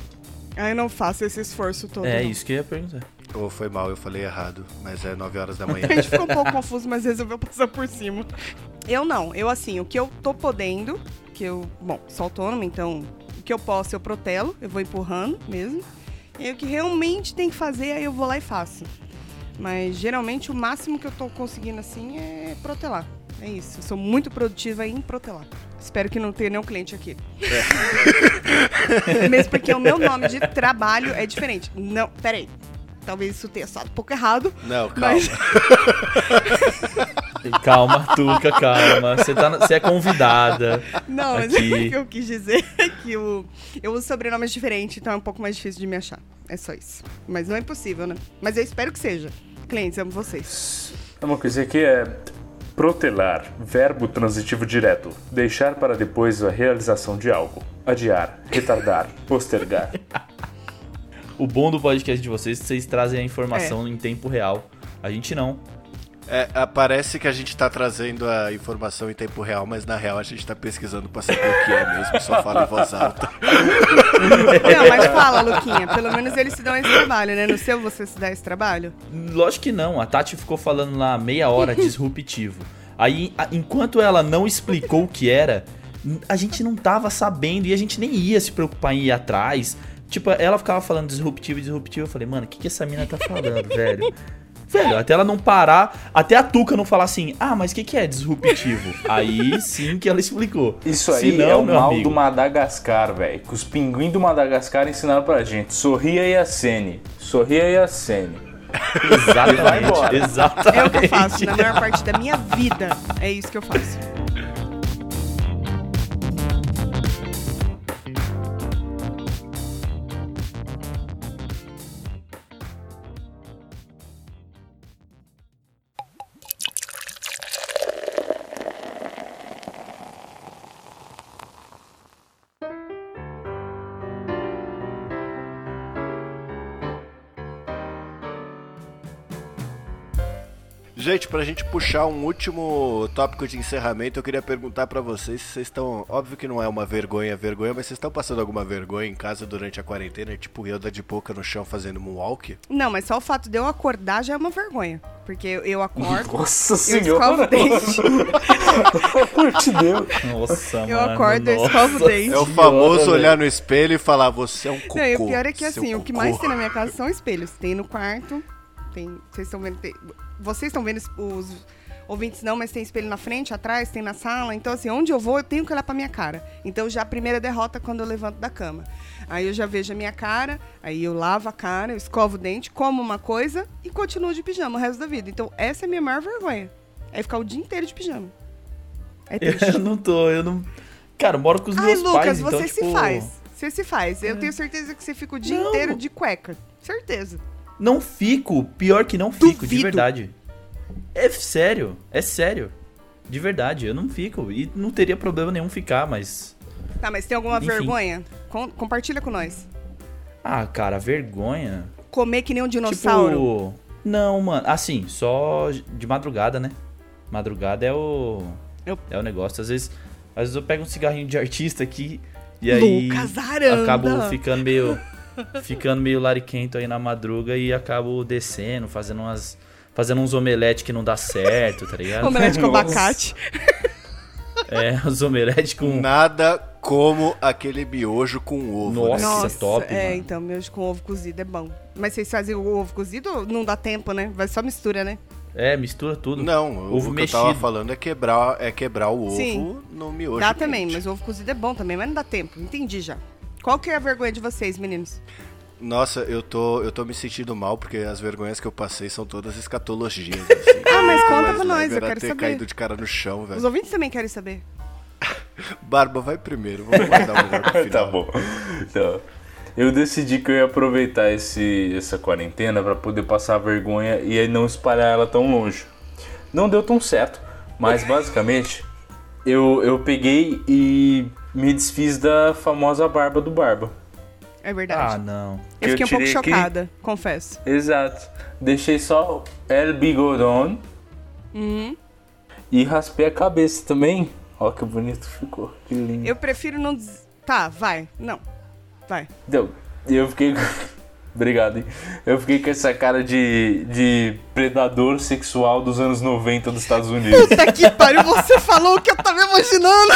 Aí eu não faço esse esforço todo. É não. isso que eu ia perguntar. Ou foi mal, eu falei errado, mas é 9 horas da <laughs> manhã. A gente ficou um pouco confuso, mas resolveu passar por cima. Eu não, eu assim, o que eu tô podendo, que eu, bom, sou autônoma, então que eu posso eu protelo, eu vou empurrando mesmo. E aí, o que realmente tem que fazer, aí eu vou lá e faço. Mas geralmente o máximo que eu tô conseguindo assim é protelar. É isso. Eu sou muito produtiva em protelar. Espero que não tenha nenhum cliente aqui. <laughs> Mesmo porque o meu nome de trabalho é diferente. Não, peraí. Talvez isso tenha soado um pouco errado. Não, calma. Mas- <laughs> Calma, Tuca, calma. Você tá, você é convidada. Não, mas Aqui. <laughs> o que eu quis dizer é que o, eu uso sobrenomes diferentes, então é um pouco mais difícil de me achar. É só isso. Mas não é impossível, né? Mas eu espero que seja. Clientes, amo vocês. É Uma coisa aqui é protelar, verbo transitivo direto, deixar para depois a realização de algo, adiar, retardar, postergar. <laughs> O bom do podcast de vocês é que vocês trazem a informação em tempo real. A gente não. É, ah, parece que a gente tá trazendo a informação em tempo real, mas na real a gente tá pesquisando pra saber o que é mesmo, só fala em voz alta. <laughs> Não, mas fala, Luquinha. Pelo menos eles se dão esse trabalho, né? No seu você se dá esse trabalho? Lógico que não. A Tati ficou falando lá meia hora <laughs> disruptivo. Aí, a- enquanto ela não explicou o que era, a gente não tava sabendo e a gente nem ia se preocupar em ir atrás. Tipo, ela ficava falando disruptivo, disruptivo. Eu falei, mano, o que, que essa mina tá falando, velho? <laughs> Velho, até ela não parar, até a Tuca não falar assim, ah, mas o que, que é disruptivo? Aí sim que ela explicou. Isso aí Se não, é o meu mal amigo, do Madagascar, velho. Que os pinguins do Madagascar ensinaram pra gente. Sorria e acene. Sorria e acene. <laughs> Exatamente, exatamente. É o que eu faço. Na maior parte da minha vida, é isso que eu faço. Gente, pra gente puxar um último tópico de encerramento, eu queria perguntar pra vocês se vocês estão. Óbvio que não é uma vergonha, vergonha, mas vocês estão passando alguma vergonha em casa durante a quarentena? Tipo, eu dar de boca no chão fazendo moonwalk? Não, mas só o fato de eu acordar já é uma vergonha. Porque eu, acordo, Nossa eu escovo senhora. o dente. Pelo amor de Deus. Nossa, Eu mano, acordo, eu escovo o dente. É o famoso olhar no espelho e falar, você é um cocô. Não, e o pior é que assim, o que cocô." mais tem na minha casa são espelhos. Tem no quarto, tem. Vocês estão vendo. tem- vocês estão vendo os ouvintes não, mas tem espelho na frente, atrás, tem na sala. Então, assim, onde eu vou, eu tenho que olhar pra minha cara. Então já a primeira derrota quando eu levanto da cama. Aí eu já vejo a minha cara, aí eu lavo a cara, eu escovo o dente, como uma coisa e continuo de pijama o resto da vida. Então, essa é a minha maior vergonha. É ficar o dia inteiro de pijama. É <laughs> triste. Eu não tô, eu não. Cara, eu moro com os Ai, meus Lucas, pais, você então, se tipo, faz. Você se faz. Eu tenho certeza que você fica o dia Não. inteiro de cueca. Certeza. Não fico, pior que não fico, de Duvido. verdade. É sério, é sério. De verdade, eu não fico. E não teria problema nenhum ficar, mas. Tá, mas tem alguma Enfim. vergonha? Com- compartilha com nós. Ah, cara, vergonha. Comer que nem um dinossauro. Tipo. Não, mano. Assim, só de madrugada, né? Madrugada é o. Eu- É o negócio. Às vezes, às vezes eu pego um cigarrinho de artista aqui e aí. Lucas Aranda. acabo ficando meio. Ficando meio lariquento aí na madruga e acabo descendo, fazendo umas. Fazendo uns omelete que não dá certo, tá ligado? Omelete com Nossa. abacate. É, os omelete com. Nada como aquele miojo com ovo. Nossa. né? É top, é, mano. então, meu com ovo cozido é bom. Mas vocês fazem o ovo cozido? Não dá tempo, né? Vai só mistura, né? É, mistura tudo. Não, Ovo o que eu tava mexido. falando é quebrar, é quebrar o ovo Sim. no miojo. dá quente. também, mas o ovo cozido é bom também, mas não dá tempo. Entendi já. Qual que é a vergonha de vocês, meninos? Nossa, eu tô, eu tô me sentindo mal porque as vergonhas que eu passei são todas escatologias. <laughs> Assim. Ah, mas conta pra nós, leve eu quero ter saber. caído de cara no chão, Os velho. ouvintes também querem saber. <laughs> Barba, vai primeiro. Vamos guardar o melhor pro <laughs> tá final. bom. Então, eu decidi que eu ia aproveitar esse, essa quarentena pra poder passar a vergonha e aí não espalhar ela tão longe. Não deu tão certo, mas basicamente eu, eu peguei e me desfiz da famosa barba do Barba. É Ah, verdade. não. eu fiquei um pouco tirei aqui. chocada, confesso. Exato. Deixei só El Bigodon Uhum. e raspei a cabeça também. Ó que bonito ficou, que lindo. Eu prefiro não. des- Tá, vai. Não. Vai. Deu. E eu fiquei. Obrigado, hein? Eu fiquei com essa cara de, de predador sexual dos anos 90 dos Estados Unidos. Puta que pariu, você falou o que eu tava imaginando.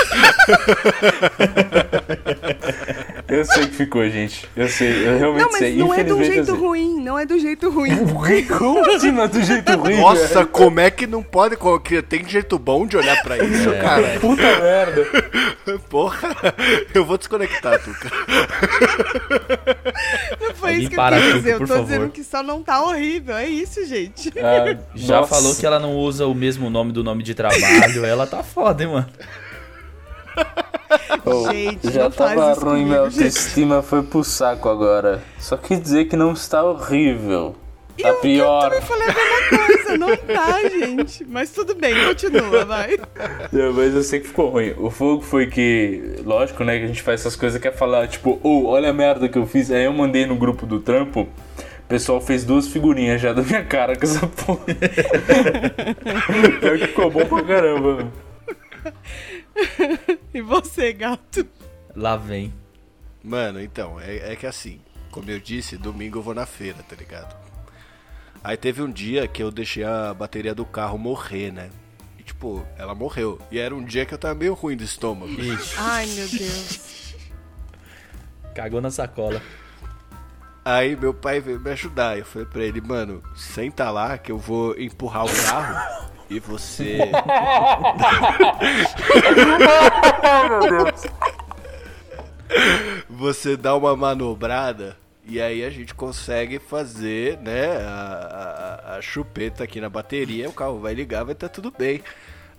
<laughs> Eu sei que ficou, gente. Eu sei, eu realmente Não, mas sei. não é de Infelizmente, jeito ruim, não é do jeito <laughs> ruim. Como assim, não é do jeito ruim? Nossa, velho? como é que não pode? Tem jeito bom de olhar pra isso, cara? <laughs> Puta merda. <laughs> Porra, eu vou desconectar, Tuca. Não foi Alguém isso que eu quis dizer. Eu por tô favor. dizendo que só não tá horrível. É isso, gente. Ah, Já nossa. falou que ela não usa o mesmo nome do nome de trabalho. ela tá foda, hein, mano. Oh, Gente, já tava ruim, comigo, minha autoestima foi pro saco agora. Só quis dizer que não está horrível. Tá eu, pior. Eu também falei a mesma coisa. Não tá, gente. Mas tudo bem, continua, vai. Não, mas eu sei que ficou ruim. O fogo foi que, lógico, né, que a gente faz essas coisas, quer falar, tipo, ô, olha a merda que eu fiz. Aí eu mandei no grupo do trampo, o pessoal fez duas figurinhas já da minha cara com essa porra. <laughs> Pior que ficou bom pra caramba. <laughs> E você, gato? Lá vem. Mano, então, é, é que assim, como eu disse, domingo eu vou na feira, tá ligado? Aí teve um dia que eu deixei a bateria do carro morrer, né? E tipo, ela morreu. E era um dia que eu tava meio ruim do estômago. Ixi, <laughs> Ai, meu Deus. cagou na sacola. Aí meu pai veio me ajudar. Eu falei pra ele, mano, senta lá que eu vou empurrar o carro <laughs> e você. <laughs> você dá uma manobrada e aí a gente consegue fazer, né, a, a- a chupeta aqui na bateria, o carro vai ligar, vai estar tudo bem.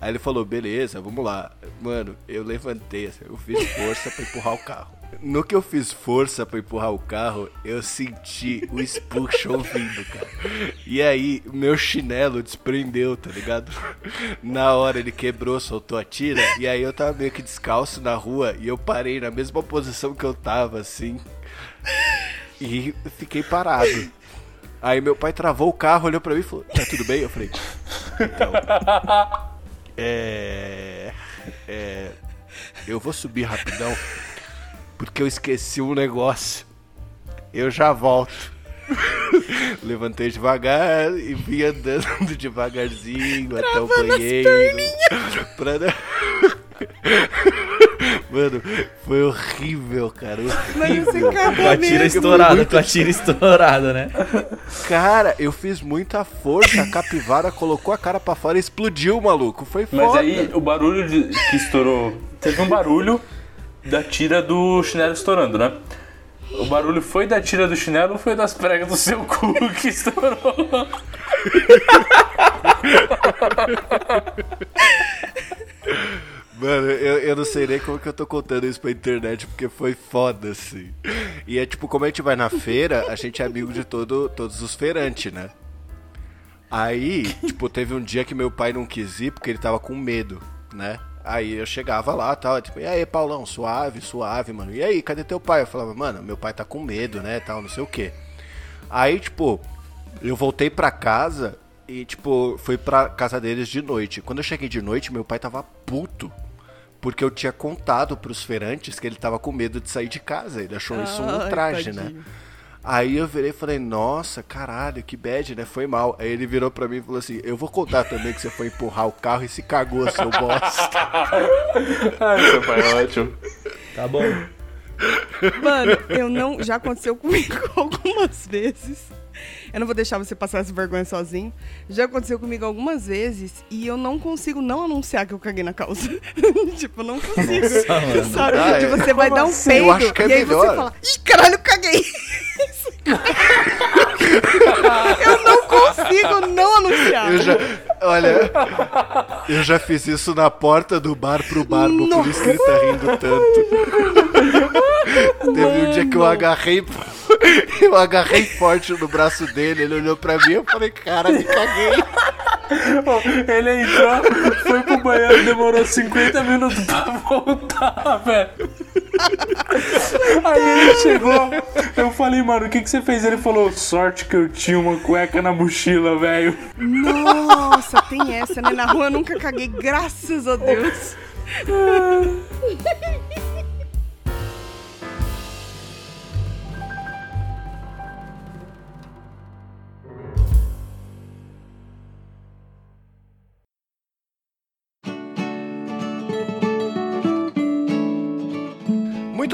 Aí ele falou, beleza, vamos lá. Mano, eu levantei, assim, eu fiz força pra empurrar o carro. No que eu fiz força pra empurrar o carro, eu senti o expulsion vindo, cara. E aí, meu chinelo desprendeu, tá ligado? Na hora ele quebrou, soltou a tira, e aí eu tava meio que descalço na rua, e eu parei na mesma posição que eu tava, assim. E fiquei parado. Aí meu pai travou o carro, olhou pra mim e falou: Tá tudo bem? Eu falei: Então. É. É. Eu vou subir rapidão. Porque eu esqueci um negócio. Eu já volto. <laughs> Levantei devagar e vim andando devagarzinho até o banheiro. Pra... <laughs> Mano, foi horrível, cara. Mas você Horrível. acabou Com a tira estourada, com a tira <laughs> estourada, né? Cara, eu fiz muita força, a capivara colocou a cara pra fora e explodiu, maluco. Foi Mas foda. aí o barulho de- que estourou. Teve um barulho da tira do chinelo estourando, né? O barulho foi da tira do chinelo ou foi das pregas do seu cu <laughs> que estourou? Mano, eu, eu não sei nem como que eu tô contando isso pra internet, porque foi foda, assim. E é tipo, como a gente vai na feira, a gente é amigo de todo, todos os feirantes, né? Aí, tipo, teve um dia que meu pai não quis ir porque ele tava com medo, né? Aí eu chegava lá tal, tipo, e aí, Paulão, suave, suave, mano. E aí, cadê teu pai? Eu falava, mano, meu pai tá com medo, né, tal, não sei o quê. Aí, tipo, eu voltei pra casa e, tipo, fui pra casa deles de noite. Quando eu cheguei de noite, meu pai tava puto. Porque eu tinha contado pros feirantes que ele tava com medo de sair de casa. Ele achou isso um Ai, traje, né? Aí eu virei e falei, nossa, caralho, que bad, né? Foi mal. Aí ele virou pra mim e falou assim: Eu vou contar também que você foi empurrar o carro e se cagou, seu <laughs> bosta. Ai, seu pai é ótimo. Tá bom. Mano, eu não. Já aconteceu comigo <laughs> algumas vezes. Eu não vou deixar você passar essa vergonha sozinho. Já aconteceu comigo algumas vezes e eu não consigo não anunciar que eu caguei na calça. <laughs> tipo, eu não consigo. Nossa. Sabe? Ah, de é? você vai dar um assim? peido Eu acho que é e aí melhor. você fala: Ih, caralho, eu caguei! <laughs> eu não consigo não anunciar. Eu já. Olha, eu já fiz isso na porta do bar pro barbo, por isso que ele tá rindo tanto. <laughs> Teve um dia que eu agarrei. <laughs> Eu agarrei forte no braço dele, ele olhou pra mim e eu falei, cara, me caguei. Ele entrou, foi pro banheiro, demorou 50 minutos pra voltar, velho. Aí ele chegou, eu falei, mano, o que, que você fez? Ele falou, sorte que eu tinha uma cueca na mochila, velho. Nossa, tem essa, né? Na rua eu nunca caguei, graças a Deus. <laughs>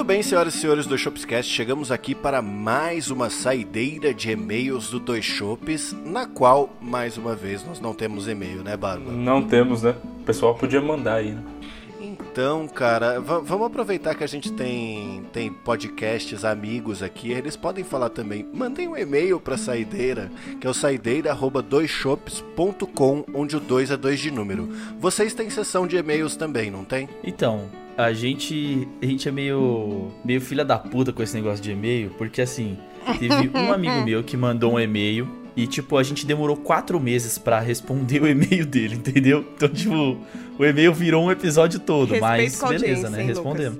bem, senhoras e senhores do Shopscast, chegamos aqui para mais uma saideira de e-mails do Dois Shops, na qual, mais uma vez, nós não temos e-mail, né, Barba? Não temos, né? O pessoal podia mandar aí, né? Então, cara, vamos aproveitar que a gente tem, tem podcasts amigos aqui, eles podem falar também. Mandem um e-mail para saideira, que é o saideira@doisshops.com, onde o 2 é 2 de número. Vocês têm sessão de e-mails também, não tem? Então, a gente a gente é meio meio filha da puta com esse negócio de e-mail, porque assim, teve <laughs> um amigo meu que mandou um e-mail e, tipo, a gente demorou quatro meses para responder o e-mail dele, entendeu? Então, tipo, o e-mail virou um episódio todo, Respeito mas beleza, né? Respondemos.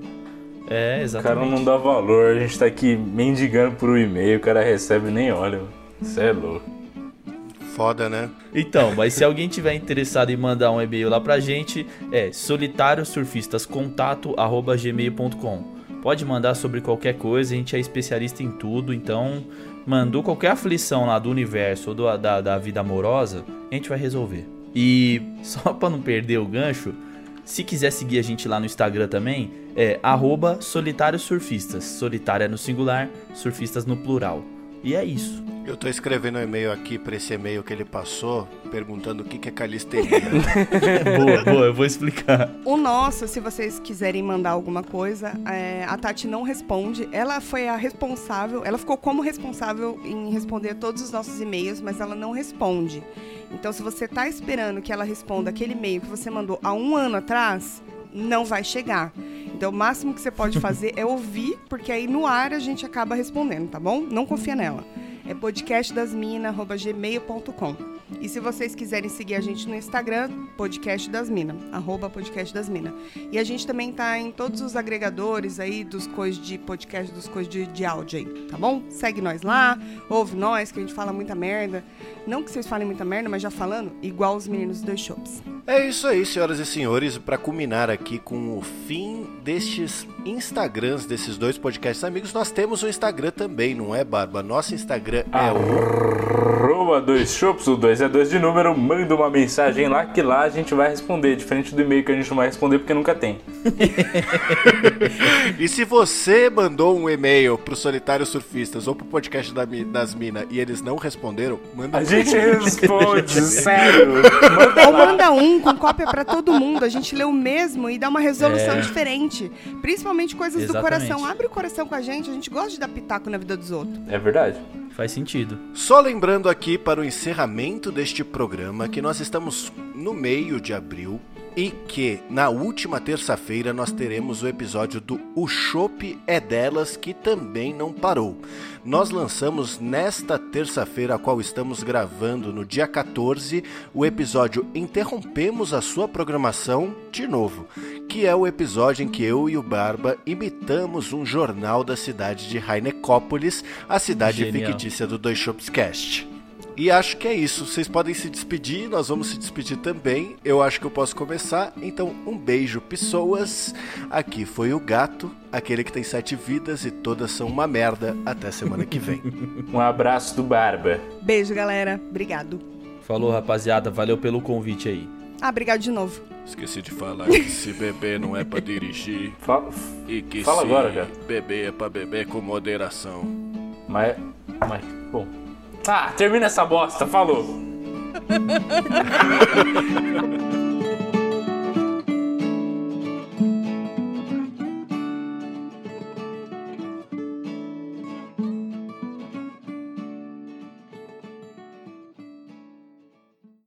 É, exatamente. O cara não dá valor, a gente tá aqui mendigando por um e-mail, o cara recebe nem olha. Isso é louco. Foda, né? Então, mas se alguém tiver interessado em mandar um e-mail lá pra gente, é solitariosurfistascontato@gmail.com. Pode mandar sobre qualquer coisa, a gente é especialista em tudo, então mandou qualquer aflição lá do universo ou do, da, da vida amorosa, a gente vai resolver. E <laughs> só para não perder o gancho, se quiser seguir a gente lá no Instagram também, é @solitariosurfistas. Solitário é no singular, surfistas no plural. E é isso. Eu tô escrevendo um e-mail aqui para esse e-mail que ele passou, perguntando o que, que é calisteria. <laughs> boa, boa, eu vou explicar. O nosso, se vocês quiserem mandar alguma coisa, é, a Tati não responde. Ela foi a responsável, ela ficou como responsável em responder todos os nossos e-mails, mas ela não responde. Então, se você tá esperando que ela responda aquele e-mail que você mandou há um ano atrás, não vai chegar. Então, o máximo que você pode <laughs> fazer é ouvir, porque aí no ar a gente acaba respondendo, tá bom? Não confia nela é podcastdasmina.gmail.com. E se vocês quiserem seguir a gente no Instagram, podcast das arroba podcast das Minas. E a gente também tá em todos os agregadores aí dos coisas de podcast, dos coisas de, de áudio aí, tá bom? Segue nós lá, ouve nós, que a gente fala muita merda. Não que vocês falem muita merda, mas já falando, igual os meninos dos shows. É isso aí, senhoras e senhores, para culminar aqui com o fim destes Instagrams desses dois podcasts amigos, nós temos o Instagram também, não é, Barba? Nosso Instagram é o. Arroba dois shops, o 2 é 2 de número, manda uma mensagem lá que lá a gente vai responder, diferente do e-mail que a gente não vai responder porque nunca tem. <laughs> e se você mandou um e-mail pro Solitário Surfistas ou pro podcast das Minas e eles não responderam, manda A gente responde, <laughs> sério. Manda ou manda um com cópia para todo mundo, a gente lê o mesmo e dá uma resolução é. diferente. Principalmente coisas Exatamente. do coração. Abre o coração com a gente, a gente gosta de dar pitaco na vida dos outros. É verdade. Faz sentido. Só lembrando aqui para o encerramento deste programa que nós estamos no meio de abril e que na última terça-feira nós teremos o episódio do O Chopp é Delas, que também não parou. Nós lançamos nesta terça-feira, a qual estamos gravando no dia 14, o episódio Interrompemos a Sua Programação de novo, que é o episódio em que eu e o Barba imitamos um jornal da cidade de Rainecópolis, a cidade Genial. fictícia do Dois Shops Cast. E acho que é isso. Vocês podem se despedir, nós vamos se despedir também. Eu acho que eu posso começar. Então, um beijo, pessoas. Aqui foi o gato, aquele que tem sete vidas e todas são uma merda. Até semana que vem. <laughs> um abraço do Barba. Beijo, galera. Obrigado. Falou, rapaziada. Valeu pelo convite aí. Ah, obrigado de novo. Esqueci de falar que se beber não é pra dirigir. <laughs> Fala, e que fala se agora, cara. beber é pra beber com moderação. Mas, mas, bom. Ah, termina essa bosta, falou. <laughs>